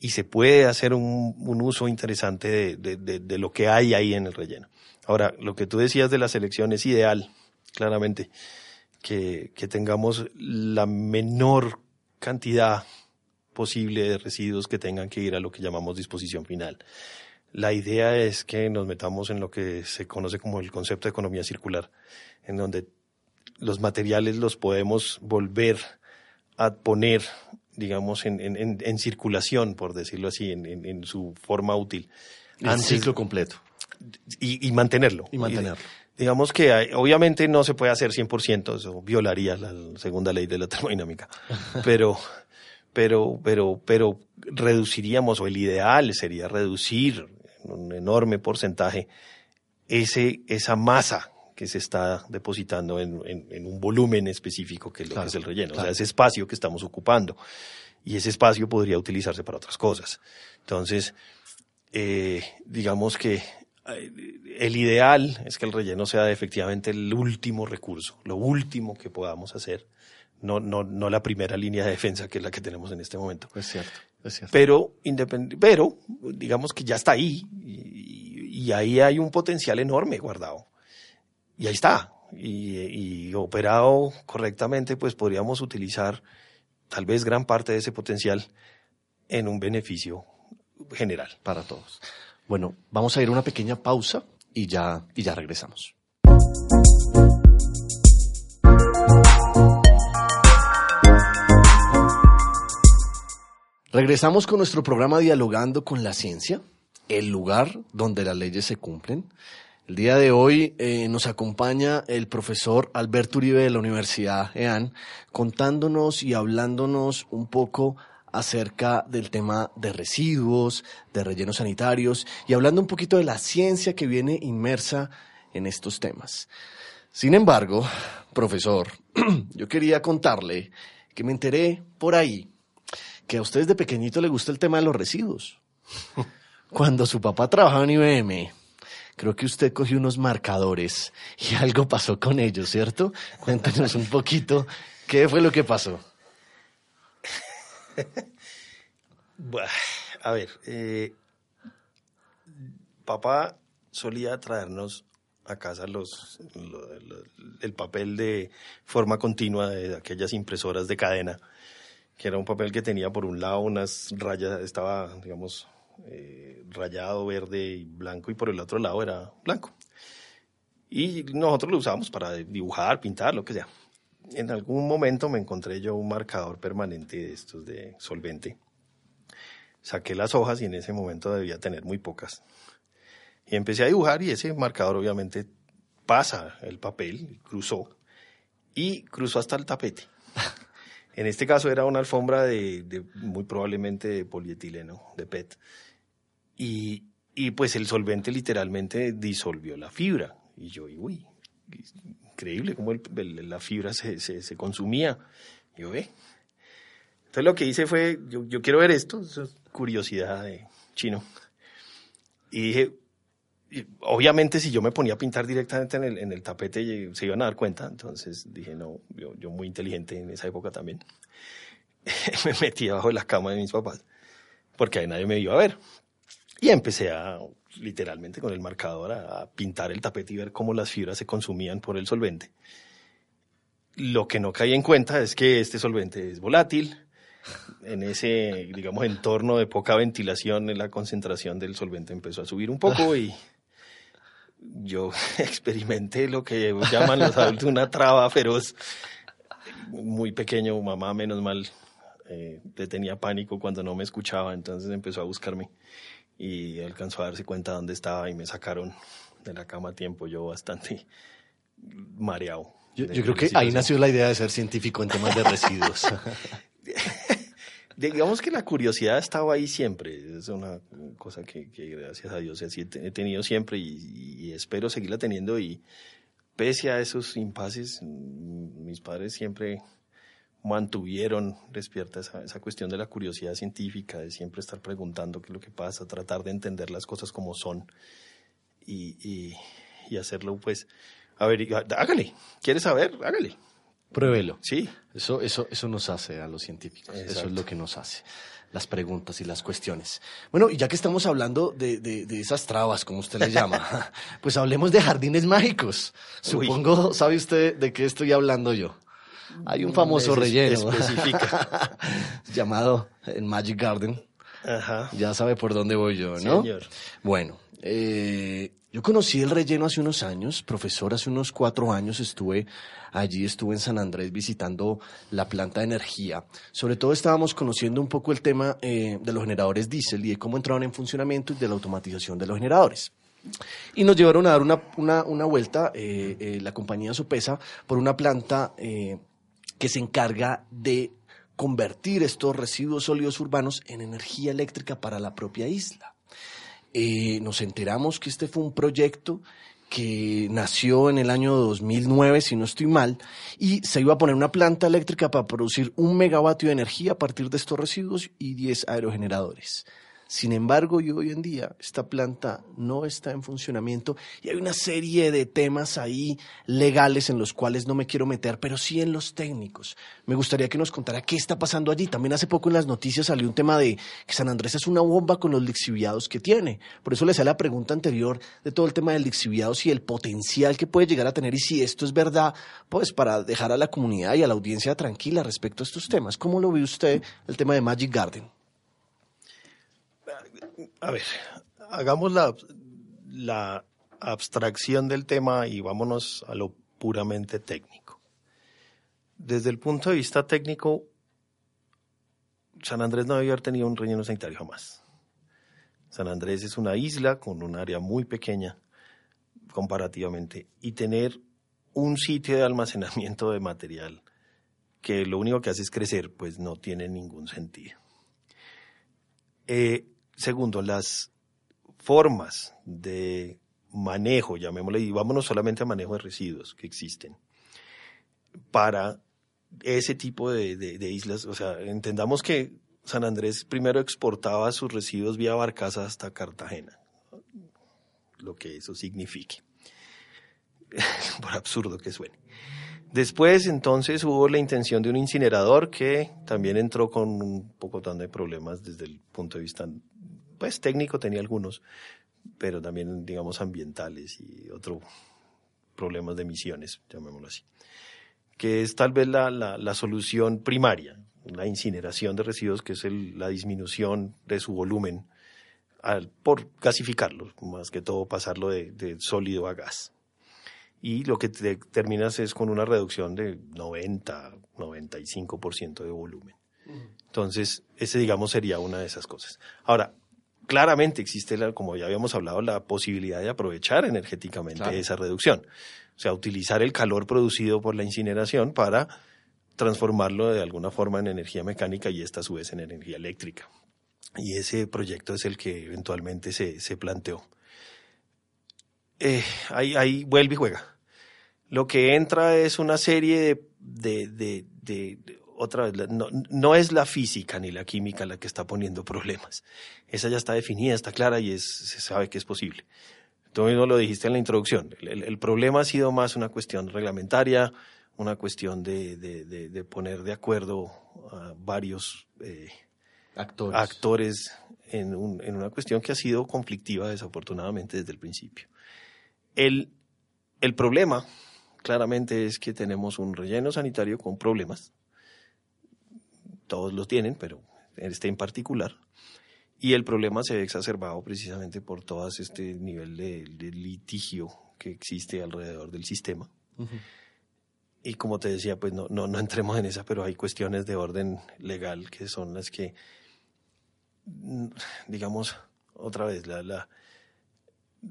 y se puede hacer un, un uso interesante de, lo que hay ahí en el relleno. Ahora, lo que tú decías de la selección es ideal, claramente, que, que tengamos la menor cantidad posible de residuos que tengan que ir a lo que llamamos disposición final. La idea es que nos metamos en lo que se conoce como el concepto de economía circular, en donde los materiales los podemos volver a poner, digamos, en, en, en circulación, por decirlo así, en, en su forma útil. En ciclo completo. Y, y mantenerlo. Y mantenerlo. Y, digamos que hay, obviamente no se puede hacer 100%, eso violaría la segunda ley de la termodinámica, pero, pero, pero, pero reduciríamos, o el ideal sería reducir un enorme porcentaje, ese, esa masa que se está depositando en, en, en un volumen específico que es lo claro, que es el relleno, claro. o sea, ese espacio que estamos ocupando. Y ese espacio podría utilizarse para otras cosas. Entonces, eh, digamos que eh, el ideal es que el relleno sea efectivamente el último recurso, lo último que podamos hacer, no, no, no la primera línea de defensa que es la que tenemos en este momento. Es cierto. Pero, pero, digamos que ya está ahí y, y, ahí hay un potencial enorme guardado. Y ahí está. Y, y, operado correctamente, pues podríamos utilizar tal vez gran parte de ese potencial en un beneficio general. Para todos. Bueno, vamos a ir a una pequeña pausa y ya, y ya regresamos. Regresamos con nuestro programa Dialogando con la Ciencia, el lugar donde las leyes se cumplen. El día de hoy eh, nos acompaña el profesor Alberto Uribe de la Universidad EAN contándonos y hablándonos un poco acerca del tema de residuos, de rellenos sanitarios y hablando un poquito de la ciencia que viene inmersa en estos temas. Sin embargo, profesor, yo quería contarle que me enteré por ahí que a ustedes de pequeñito le gusta el tema de los residuos. Cuando su papá trabajaba en IBM, creo que usted cogió unos marcadores y algo pasó con ellos, ¿cierto? Cuéntanos un poquito qué fue lo que pasó. a ver, eh, papá solía traernos a casa los, lo, lo, el papel de forma continua de aquellas impresoras de cadena que era un papel que tenía por un lado unas rayas, estaba, digamos, eh, rayado verde y blanco y por el otro lado era blanco. Y nosotros lo usamos para dibujar, pintar, lo que sea. En algún momento me encontré yo un marcador permanente de estos de solvente. Saqué las hojas y en ese momento debía tener muy pocas. Y empecé a dibujar y ese marcador obviamente pasa el papel, cruzó y cruzó hasta el tapete. En este caso era una alfombra de, muy probablemente de polietileno, de PET. Y, y, pues el solvente literalmente disolvió la fibra. Y yo, uy, increíble cómo la fibra se, consumía. yo, ve. Entonces lo que hice fue, yo, quiero ver esto, es curiosidad de chino. Y dije, obviamente si yo me ponía a pintar directamente en el, tapete se iban a dar cuenta, entonces dije, no, yo, yo muy inteligente en esa época también, me metí abajo de la cama de mis papás, porque ahí nadie me iba a ver. Y empecé a, literalmente con el marcador, a, pintar el tapete y ver cómo las fibras se consumían por el solvente. Lo que no caí en cuenta es que este solvente es volátil, en ese, digamos, entorno de poca ventilación, la concentración del solvente empezó a subir un poco y yo experimenté lo que llaman los adultos una traba feroz. Muy pequeño, mamá, menos mal, eh, le tenía pánico cuando no me escuchaba, entonces empezó a buscarme y alcanzó a darse cuenta dónde estaba y me sacaron de la cama a tiempo, yo bastante mareado. Yo, yo creo que ahí nació la idea de ser científico en temas de residuos. digamos que la curiosidad estaba ahí siempre. Es una cosa que, gracias a Dios he tenido siempre y, espero seguirla teniendo. Y pese a esos impases, mm, mis padres siempre mantuvieron despierta esa, esa, cuestión de la curiosidad científica, de siempre estar preguntando qué es lo que pasa, tratar de entender las cosas como son y, y, y hacerlo, pues, a ver, hágale, ¿quieres saber? Hágale. Pruébelo. Sí. Eso, eso, eso nos hace a los científicos. Eso es lo que nos hace. Las preguntas y las cuestiones. Bueno, y ya que estamos hablando de, de, esas trabas, como usted le llama, pues hablemos de jardines mágicos. Supongo, ¿sabe usted de qué estoy hablando yo? Hay un famoso relleno llamado el Magic Garden. Ajá. Ya sabe por dónde voy yo, ¿no? Señor. Bueno, eh, yo conocí el relleno hace unos años, profesor, hace unos cuatro años estuve allí, estuve en San Andrés visitando la planta de energía. Sobre todo estábamos conociendo un poco el tema eh, de los generadores diésel y de cómo entraban en funcionamiento y de la automatización de los generadores. Y nos llevaron a dar una, una, una vuelta, eh, eh, la compañía Sopesa, por una planta que se encarga de convertir estos residuos sólidos urbanos en energía eléctrica para la propia isla. Eh, nos enteramos que este fue un proyecto que nació en el año 2009, si no estoy mal, y se iba a poner una planta eléctrica para producir un megavatio de energía a partir de estos residuos y 10 aerogeneradores. Sin embargo, hoy en día esta planta no está en funcionamiento y hay una serie de temas ahí legales en los cuales no me quiero meter, pero sí en los técnicos. Me gustaría que nos contara qué está pasando allí. También hace poco en las noticias salió un tema de que San Andrés es una bomba con los lixiviados que tiene. Por eso le sale la pregunta anterior de todo el tema de lixiviados y el potencial que puede llegar a tener y si esto es verdad, pues para dejar a la comunidad y a la audiencia tranquila respecto a estos temas. ¿Cómo lo ve usted el tema de Magic Garden? A ver, hagamos la, la abstracción del tema y vámonos a lo puramente técnico. Desde el punto de vista técnico, San Andrés no debió haber tenido un relleno sanitario jamás. San Andrés es una isla con un área muy pequeña comparativamente y tener un sitio de almacenamiento de material que lo único que hace es crecer, pues no tiene ningún sentido. Eh, Segundo, las formas de manejo, llamémosle, y vámonos solamente a manejo de residuos que existen, para ese tipo de, islas. O sea, entendamos que San Andrés primero exportaba sus residuos vía barcaza hasta Cartagena, lo que eso signifique, por absurdo que suene. Después, entonces, hubo la intención de un incinerador que también entró con un poco de problemas desde el punto de vista pues técnico tenía algunos, pero también, digamos, ambientales y otros problemas de emisiones, llamémoslo así, que es tal vez la, la, solución primaria, la incineración de residuos, que es la disminución de su volumen al, por gasificarlo, más que todo pasarlo de, de sólido a gas. Y lo que te terminas es con una reducción de 90, 95% de volumen. Entonces, ese, digamos, sería una de esas cosas. Ahora, claramente existe, la, como ya habíamos hablado, la posibilidad de aprovechar energéticamente Claro. esa reducción. O sea, utilizar el calor producido por la incineración para transformarlo de alguna forma en energía mecánica y esta a su vez en energía eléctrica. Y ese proyecto es el que eventualmente se, se planteó. Eh, ahí, ahí vuelve y juega. Lo que entra es una serie de, de, de, de- de- otra vez, no, no es la física ni la química la que está poniendo problemas. Esa ya está definida, está clara y es, se sabe que es posible. Tú mismo lo dijiste en la introducción. El, el- el problema ha sido más una cuestión reglamentaria, una cuestión de, de- de- de poner de acuerdo a varios eh, Actores. actores en, un- en una cuestión que ha sido conflictiva desafortunadamente desde el principio. El, el problema claramente es que tenemos un relleno sanitario con problemas. Todos los tienen, pero este en particular. Y el problema se ve exacerbado precisamente por todo este nivel de, de litigio que existe alrededor del sistema. Ujú. Y como te decía, pues no, no, no entremos en esa, pero hay cuestiones de orden legal que son las que, digamos, otra vez, la, la-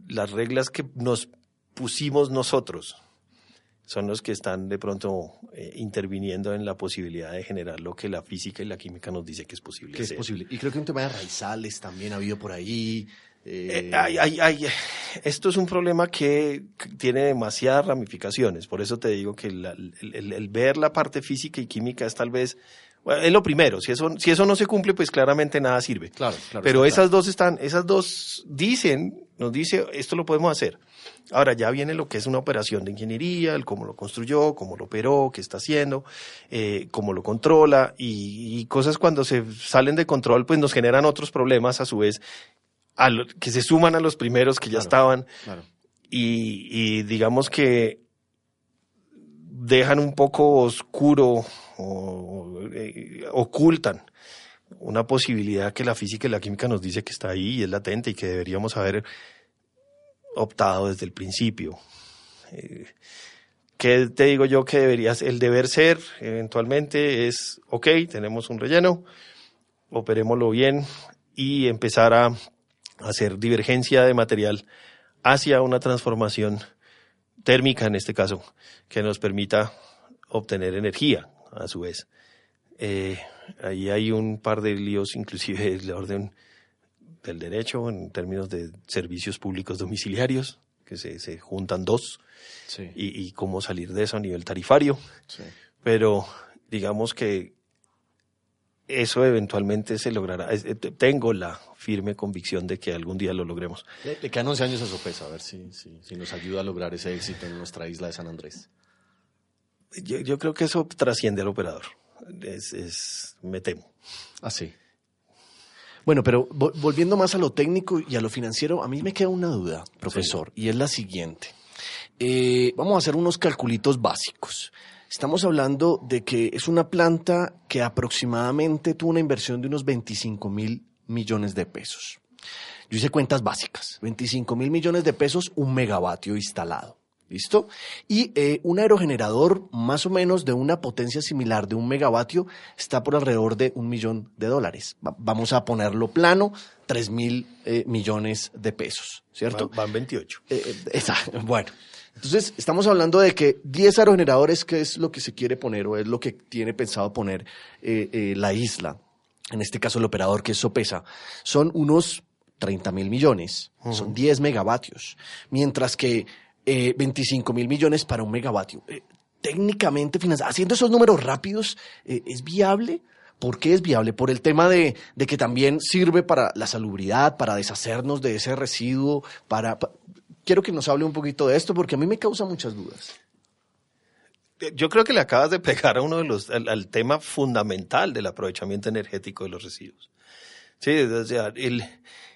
las reglas que nos pusimos nosotros son los que están de pronto eh, interviniendo en la posibilidad de generar lo que la física y la química nos dice que es posible. Que es posible. Y creo que un tema de raizales también ha habido por ahí. eh, Eh, ay, ay, ay, esto es un problema que tiene demasiadas ramificaciones, por eso te digo que la- el, el- el ver la parte física y química es tal vez, bueno, es lo primero, si eso, si eso no se cumple, pues claramente nada sirve. Claro, claro. Pero esas dos están, esas dos dicen, nos dice, esto lo podemos hacer. Ahora ya viene lo que es una operación de ingeniería, el cómo lo construyó, cómo lo operó, qué está haciendo, eh, cómo lo controla y, y cosas cuando se salen de control, pues nos generan otros problemas a su vez, a lo- que se suman a los primeros que ya Claro. estaban Claro. y, y digamos que dejan un poco oscuro o eh, ocultan una posibilidad que la física y la química nos dice que está ahí y es latente y que deberíamos haber optado desde el principio. Eh, ¿Qué te digo yo que deberías? El deber ser eventualmente es, ok, tenemos un relleno, operémoslo bien y empezar a hacer divergencia de material hacia una transformación térmica en este caso, que nos permita obtener energía a su vez. Eh, ahí hay un par de líos, inclusive del orden del derecho, en términos de servicios públicos domiciliarios, que se, se juntan dos, Sí, y, y cómo salir de eso a nivel tarifario sí. pero digamos que eso eventualmente se logrará. Eh, Tengo la firme convicción de que algún día lo logremos. Le, quedan 11 años a Sopesa, a ver si, si, si nos ayuda a lograr ese éxito en nuestra isla de San Andrés. Yo, yo creo que eso trasciende al operador. Es, es- me temo. Ah, sí. Bueno, pero vo- volviendo más a lo técnico y a lo financiero, a mí me queda una duda, profesor, y es la siguiente. Eh, vamos a hacer unos calculitos básicos. Estamos hablando de que es una planta que aproximadamente tuvo una inversión de unos 25 mil millones de pesos. Yo hice cuentas básicas. 25 mil millones de pesos, un megavatio instalado. ¿Listo? Y eh, un aerogenerador más o menos de una potencia similar de un megavatio está por alrededor de un millón de dólares. Va- vamos a ponerlo plano, 3 mil eh, millones de pesos, ¿cierto? Van, van 28. Eh, eh, exacto. Bueno, entonces estamos hablando de que 10 aerogeneradores, que es lo que se quiere poner o es lo que tiene pensado poner eh, eh, la isla, en este caso el operador que es Sopesa, son unos 30 mil millones, son 10 megavatios, mientras que eh, 25 mil millones para un megavatio. Eh, técnicamente, haciendo esos números rápidos, eh, ¿es viable? ¿Por qué es viable? Por el tema de, de que también sirve para la salubridad, para deshacernos de ese residuo, para... pa- Quiero que nos hable un poquito de esto porque a mí me causa muchas dudas. Yo creo que le acabas de pegar a uno de los, al, tema fundamental del aprovechamiento energético de los residuos. Sí, o sea, el,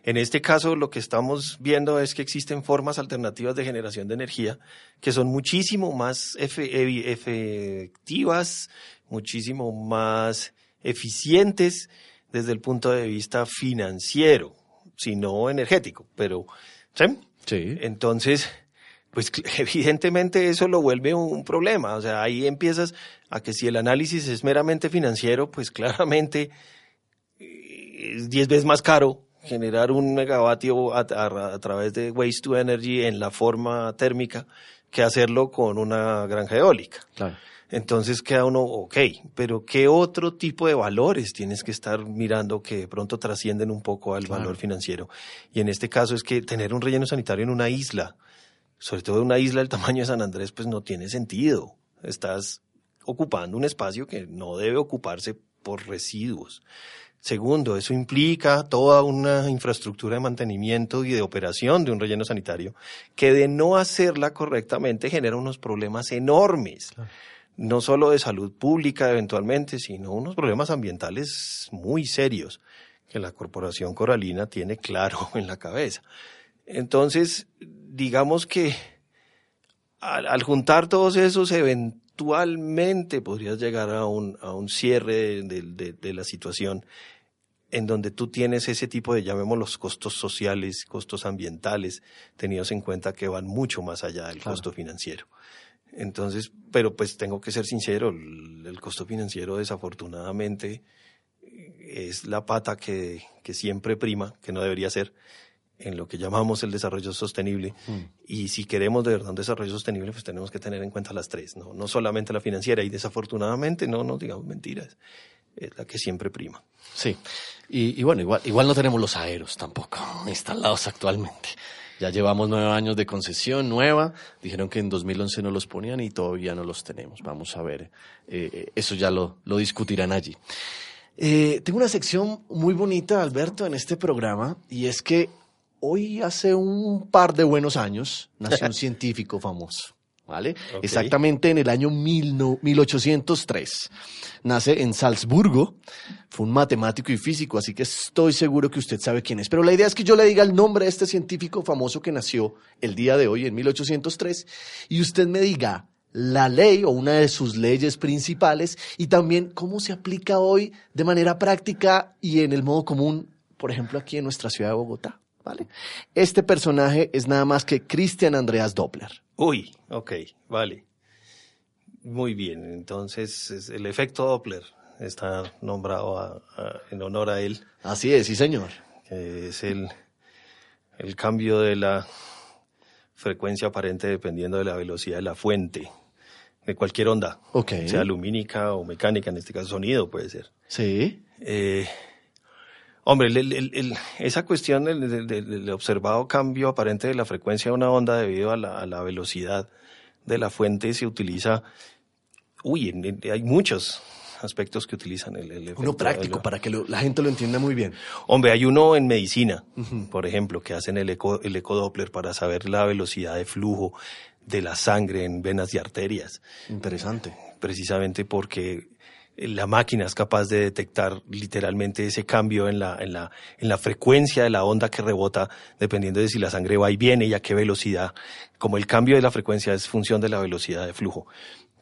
en este caso lo que estamos viendo es que existen formas alternativas de generación de energía que son muchísimo más efectivas, muchísimo más eficientes desde el punto de vista financiero. sino energético, pero, ¿sí? Sí. Entonces, pues evidentemente eso lo vuelve un problema. O sea, ahí empiezas a que si el análisis es meramente financiero, pues claramente eh, es 10 veces más caro generar un megavatio a, a- a través de waste to energy en la forma térmica que hacerlo con una granja eólica. Claro. Entonces queda uno, ok, pero ¿qué otro tipo de valores tienes que estar mirando que de pronto trascienden un poco al Claro. valor financiero? Y en este caso es que tener un relleno sanitario en una isla, sobre todo una isla del tamaño de San Andrés, pues no tiene sentido. Estás ocupando un espacio que no debe ocuparse por residuos. Segundo, eso implica toda una infraestructura de mantenimiento y de operación de un relleno sanitario que de no hacerla correctamente genera unos problemas enormes. No solo de salud pública eventualmente, sino unos problemas ambientales muy serios que la Corporación Coralina tiene claro en la cabeza. Entonces, digamos que al, al juntar todos esos, eventualmente podrías llegar a un, a un cierre de, de- de la situación en donde tú tienes ese tipo de, llamémoslos, costos sociales, costos ambientales, tenidos en cuenta que van mucho más allá del Claro. costo financiero. Entonces, pero pues tengo que ser sincero, el, el costo financiero desafortunadamente es la pata que, que siempre prima, que no debería ser, en lo que llamamos el desarrollo sostenible. Y si queremos de verdad un desarrollo sostenible, pues tenemos que tener en cuenta las tres, no, no solamente la financiera. Y desafortunadamente, no nos digamos mentiras, es la que siempre prima. Sí. Y, y bueno, igual, igual no tenemos los aeros tampoco instalados actualmente. Ya llevamos nueve años de concesión nueva. Dijeron que en 2011 no los ponían y todavía no los tenemos. Vamos a ver. eh, eh, eso ya lo, lo discutirán allí. Eh, tengo una sección muy bonita, Alberto, en este programa, y es que hoy hace un par de buenos años nació un científico famoso. ¿Vale? Exactamente en el año mil no- 1803. Nace en Salzburgo, fue un matemático y físico, así que estoy seguro que usted sabe quién es. Pero la idea es que yo le diga el nombre de este científico famoso que nació el día de hoy, en 1803, y usted me diga la ley o una de sus leyes principales y también cómo se aplica hoy de manera práctica y en el modo común, por ejemplo, aquí en nuestra ciudad de Bogotá. ¿Vale? Este personaje es nada más que Christian Andreas Doppler. Uy, ok, vale. Muy bien, entonces es el efecto Doppler está nombrado a- a- en honor a él, Así es, sí, señor. que es el, el cambio de la frecuencia aparente dependiendo de la velocidad de la fuente, de cualquier onda, Ok. sea lumínica o mecánica, en este caso sonido puede ser. Sí. Eh, hombre, el- el- el- esa cuestión del, del- del- observado cambio aparente de la frecuencia de una onda debido a la, a la velocidad de la fuente se utiliza, uy, en- en- hay muchos aspectos que utilizan el, el Uno efecto- práctico para que lo- la gente lo entienda muy bien. Hombre, hay uno en medicina, por ejemplo, que hacen el eco, el ecodoppler para saber la velocidad de flujo de la sangre en venas y arterias Interesante. precisamente porque la máquina es capaz de detectar literalmente ese cambio en la, en la, en la frecuencia de la onda que rebota, dependiendo de si la sangre va y viene y a qué velocidad. Como el cambio de la frecuencia es función de la velocidad de flujo,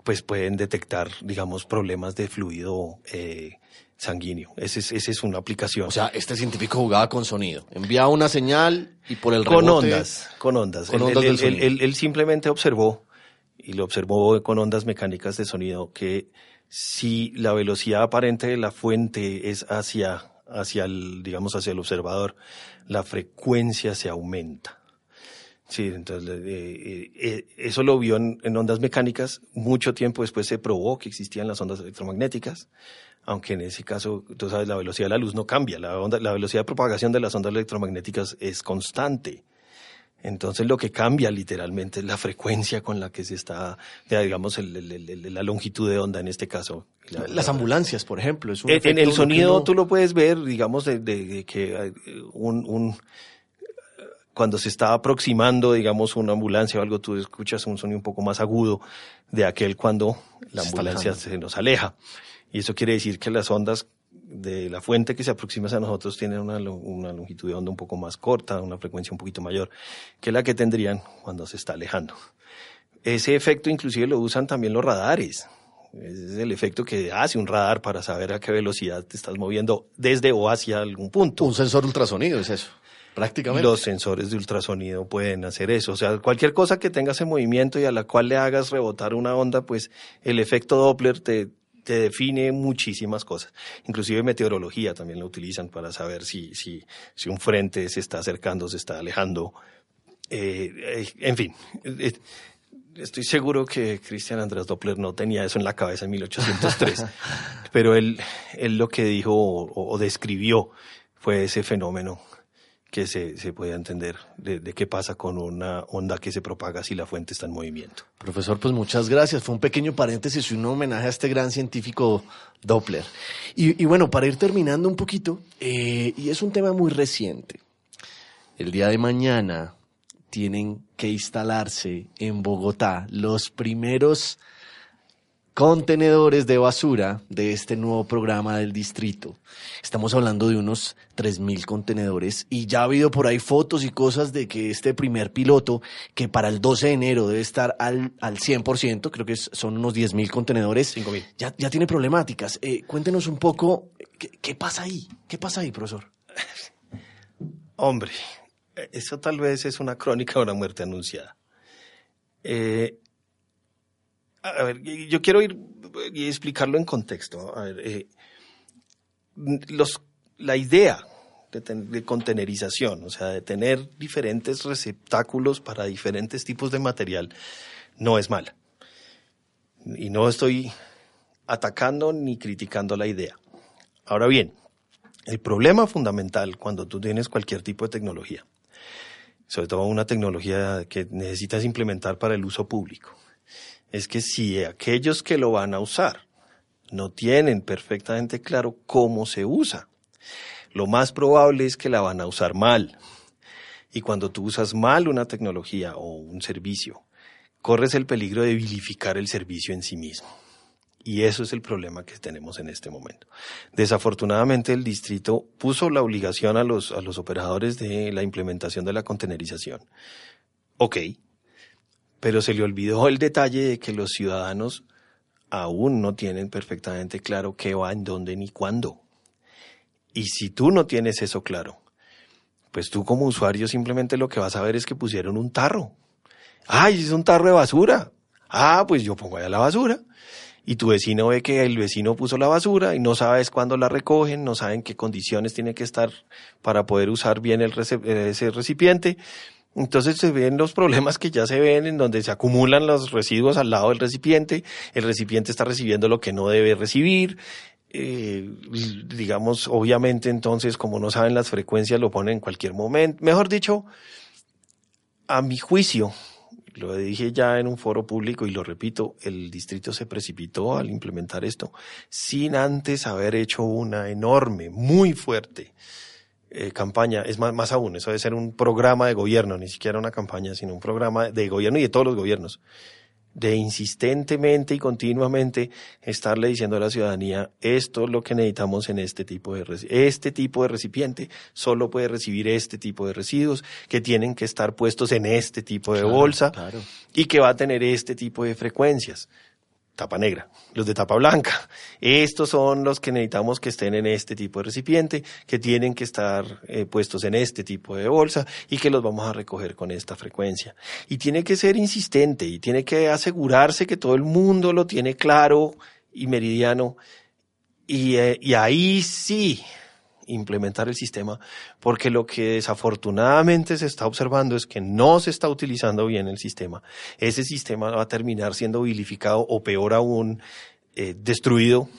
pues pueden detectar, digamos, problemas de fluido eh, sanguíneo. Esa es, esa es una aplicación. O sea, este científico jugaba con sonido. Enviaba una señal y por el con rebote- ondas, con ondas. con Él- ondas él, del él- él simplemente observó, y lo observó con ondas mecánicas de sonido, que si la velocidad aparente de la fuente es hacia, hacia el, digamos, hacia el observador, la frecuencia se aumenta. Sí, entonces eh, eh, eh, eso lo vio en, en ondas mecánicas. Mucho tiempo después se probó que existían las ondas electromagnéticas, aunque en ese caso, tú sabes, la velocidad de la luz no cambia. La, onda, la velocidad de propagación de las ondas electromagnéticas es constante. Entonces lo que cambia literalmente es la frecuencia con la que se está, digamos, el- el- la longitud de onda en este caso. La- Las la- ambulancias, por ejemplo. Es un en, el sonido tú lo puedes ver, digamos, de, de- de que eh, un, un- cuando se está aproximando, digamos, una ambulancia o algo, tú escuchas un sonido un poco más agudo de aquel cuando la Se ambulancia se nos aleja. Y eso quiere decir que las ondas de la fuente que se aproxima hacia nosotros tienen una, lo- una longitud de onda un poco más corta, una frecuencia un poquito mayor que la que tendrían cuando se está alejando. Ese efecto inclusive lo usan también los radares. Es el efecto que hace un radar para saber a qué velocidad te estás moviendo desde o hacia algún punto. Un sensor ultrasonido es eso. Prácticamente. Los sensores de ultrasonido pueden hacer eso. O sea, cualquier cosa que tengas en movimiento y a la cual le hagas rebotar una onda, pues el efecto Doppler te, te define muchísimas cosas. Inclusive meteorología también lo utilizan para saber si, si, si un frente se está acercando, se está alejando. Eh, eh, en fin, eh, estoy seguro que Christian Andrés Doppler no tenía eso en la cabeza en 1803, pero él, él lo que dijo o, o describió fue ese fenómeno que se, se puede entender de, de, qué pasa con una onda que se propaga si la fuente está en movimiento. Profesor, pues muchas gracias. Fue un pequeño paréntesis y un homenaje a este gran científico Doppler. Y, y bueno, para ir terminando un poquito, eh, y es un tema muy reciente. El día de mañana tienen que instalarse en Bogotá los primeros contenedores de basura de este nuevo programa del distrito. Estamos hablando de unos 3.000 contenedores y ya ha habido por ahí fotos y cosas de que este primer piloto, que para el 12 de enero debe estar al, al 100%, creo que son unos 10.000 contenedores, 5.000. Ya, ya tiene problemáticas. Eh, cuéntenos un poco, ¿qué, ¿qué pasa ahí? ¿Qué pasa ahí, profesor? Hombre, eso tal vez es una crónica de una muerte anunciada. Eh, a ver, yo quiero ir y explicarlo en contexto. Eh, la idea de, de, contenerización, o sea, de tener diferentes receptáculos para diferentes tipos de material, no es mala. Y no estoy atacando ni criticando la idea. Ahora bien, el problema fundamental cuando tú tienes cualquier tipo de tecnología, sobre todo una tecnología que necesitas implementar para el uso público, es que si aquellos que lo van a usar no tienen perfectamente claro cómo se usa, lo más probable es que la van a usar mal. Y cuando tú usas mal una tecnología o un servicio, corres el peligro de vilificar el servicio en sí mismo. Y eso es el problema que tenemos en este momento. Desafortunadamente el distrito puso la obligación a los, a los operadores de la implementación de la contenerización. Ok, pero se le olvidó el detalle de que los ciudadanos aún no tienen perfectamente claro qué va, en dónde ni cuándo. Y si tú no tienes eso claro, pues tú como usuario simplemente lo que vas a ver es que pusieron un tarro. ¡Ay, es un tarro de basura! Ah, pues yo pongo allá la basura. Y tu vecino ve que el vecino puso la basura y no sabes cuándo la recogen, no saben qué condiciones tiene que estar para poder usar bien el ese recipiente. Entonces se ven los problemas que ya se ven en donde se acumulan los residuos al lado del recipiente, el recipiente está recibiendo lo que no debe recibir, eh, digamos, obviamente entonces como no saben las frecuencias lo ponen en cualquier momento. Mejor dicho, a mi juicio, lo dije ya en un foro público y lo repito, el distrito se precipitó al implementar esto sin antes haber hecho una enorme, muy fuerte eh, campaña, es más, más aún, eso debe ser un programa de gobierno, ni siquiera una campaña, sino un programa de gobierno y de todos los gobiernos, de insistentemente y continuamente estarle diciendo a la ciudadanía, esto es lo que necesitamos en este tipo de, este tipo de recipiente, solo puede recibir este tipo de residuos, que tienen que estar puestos en este tipo de Claro, bolsa claro. y que va a tener este tipo de frecuencias tapa negra, los de tapa blanca. Estos son los que necesitamos que estén en este tipo de recipiente, que tienen que estar eh, puestos en este tipo de bolsa y que los vamos a recoger con esta frecuencia. Y tiene que ser insistente y tiene que asegurarse que todo el mundo lo tiene claro y meridiano. Y, eh, y ahí sí implementar el sistema, porque lo que desafortunadamente se está observando es que no se está utilizando bien el sistema. Ese sistema va a terminar siendo vilificado o peor aún, eh, destruido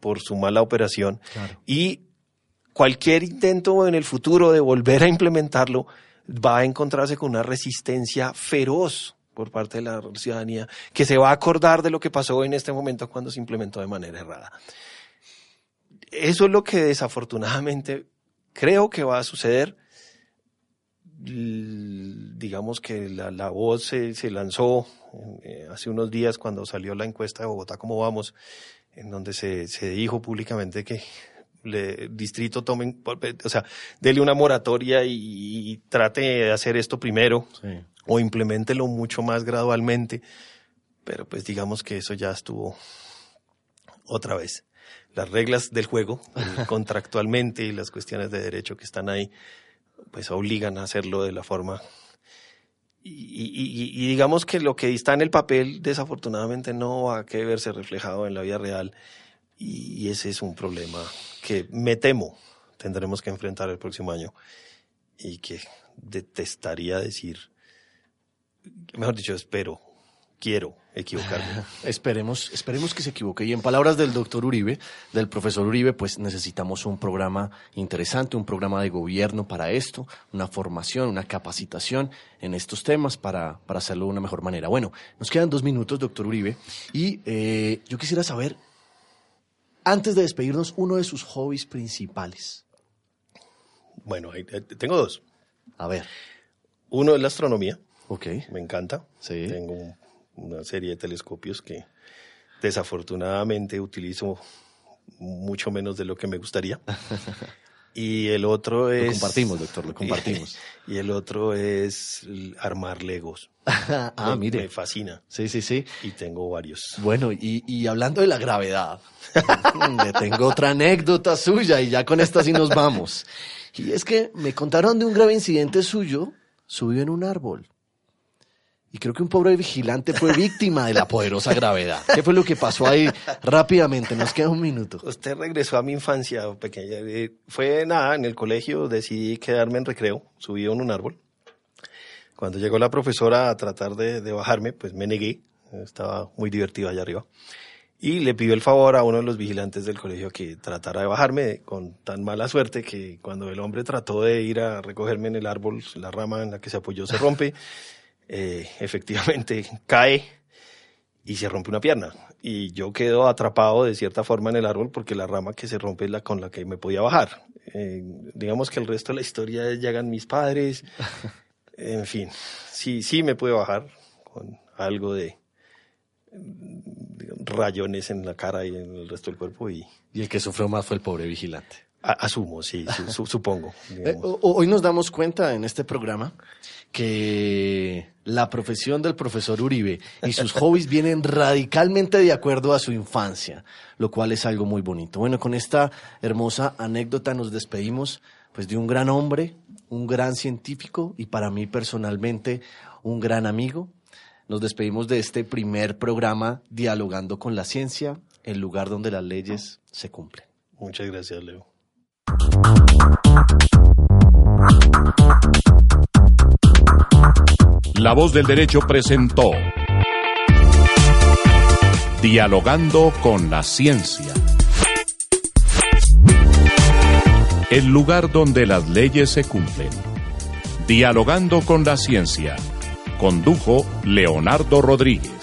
por su mala operación. Claro. Y cualquier intento en el futuro de volver a implementarlo va a encontrarse con una resistencia feroz por parte de la ciudadanía que se va a acordar de lo que pasó en este momento cuando se implementó de manera errada eso es lo que desafortunadamente creo que va a suceder. Digamos que la, la voz se, se lanzó eh, hace unos días cuando salió la encuesta de Bogotá, ¿cómo vamos? En donde se, se dijo públicamente que el distrito tomen, o sea, dele una moratoria y, y, trate de hacer esto primero Sí. o implementelo mucho más gradualmente. Pero pues digamos que eso ya estuvo otra vez las reglas del juego contractualmente y las cuestiones de derecho que están ahí pues obligan a hacerlo de la forma y, digamos que lo que está en el papel desafortunadamente no va a verse reflejado en la vida real y ese es un problema que me temo tendremos que enfrentar el próximo año y que detestaría decir, mejor dicho, espero, quiero equivocarme. esperemos, esperemos que se equivoque. Y en palabras del doctor Uribe, del profesor Uribe, pues necesitamos un programa interesante, un programa de gobierno para esto, una formación, una capacitación en estos temas para, para hacerlo de una mejor manera. Bueno, nos quedan dos minutos, doctor Uribe, y eh, yo quisiera saber, antes de despedirnos, uno de sus hobbies principales. Bueno, tengo dos. A ver. Uno es la astronomía. Ok. Me encanta. Sí. Tengo una serie de telescopios que desafortunadamente utilizo mucho menos de lo que me gustaría. Y el otro es... Lo compartimos, doctor, lo compartimos. Y el otro es armar legos. ah, mire. Me fascina. Sí, sí, sí. Y tengo varios. Bueno, y, y hablando de la gravedad, le tengo otra anécdota suya y ya con esta sí nos vamos. Y es que me contaron de un grave incidente suyo, subió en un árbol. Y creo que un pobre vigilante fue víctima de la poderosa gravedad. ¿Qué fue lo que pasó ahí rápidamente? Nos queda un minuto. Usted regresó a mi infancia pequeña. Eh, fue nada, en el colegio decidí quedarme en recreo, subí en un árbol. Cuando llegó la profesora a tratar de, de bajarme, pues me negué. Estaba muy divertido allá arriba y le pidió el favor a uno de los vigilantes del colegio que tratara de bajarme con tan mala suerte que cuando el hombre trató de ir a recogerme en el árbol, la rama en la que se apoyó se rompe, eh, efectivamente cae y se rompe una pierna. Y yo quedo atrapado de cierta forma en el árbol porque la rama que se rompe es la con la que me podía bajar. Eh, digamos que el resto de la historia llegan mis padres. En fin, sí, sí me pude bajar con algo de rayones en la cara y en el resto del cuerpo. Y, y el que sufrió más fue el pobre vigilante. Asumo, sí, supongo. Eh, hoy nos damos cuenta en este programa que la profesión del profesor Uribe y sus hobbies vienen radicalmente de acuerdo a su infancia, lo cual es algo muy bonito. Bueno, con esta hermosa anécdota nos despedimos pues de un gran hombre, un gran científico y para mí personalmente un gran amigo, nos despedimos de este primer programa Dialogando con la Ciencia, el lugar donde las leyes se cumplen. Muchas gracias, Leo. La voz del derecho presentó Dialogando con la Ciencia. El lugar donde las leyes se cumplen. Dialogando con la Ciencia Condujo Leonardo Rodríguez.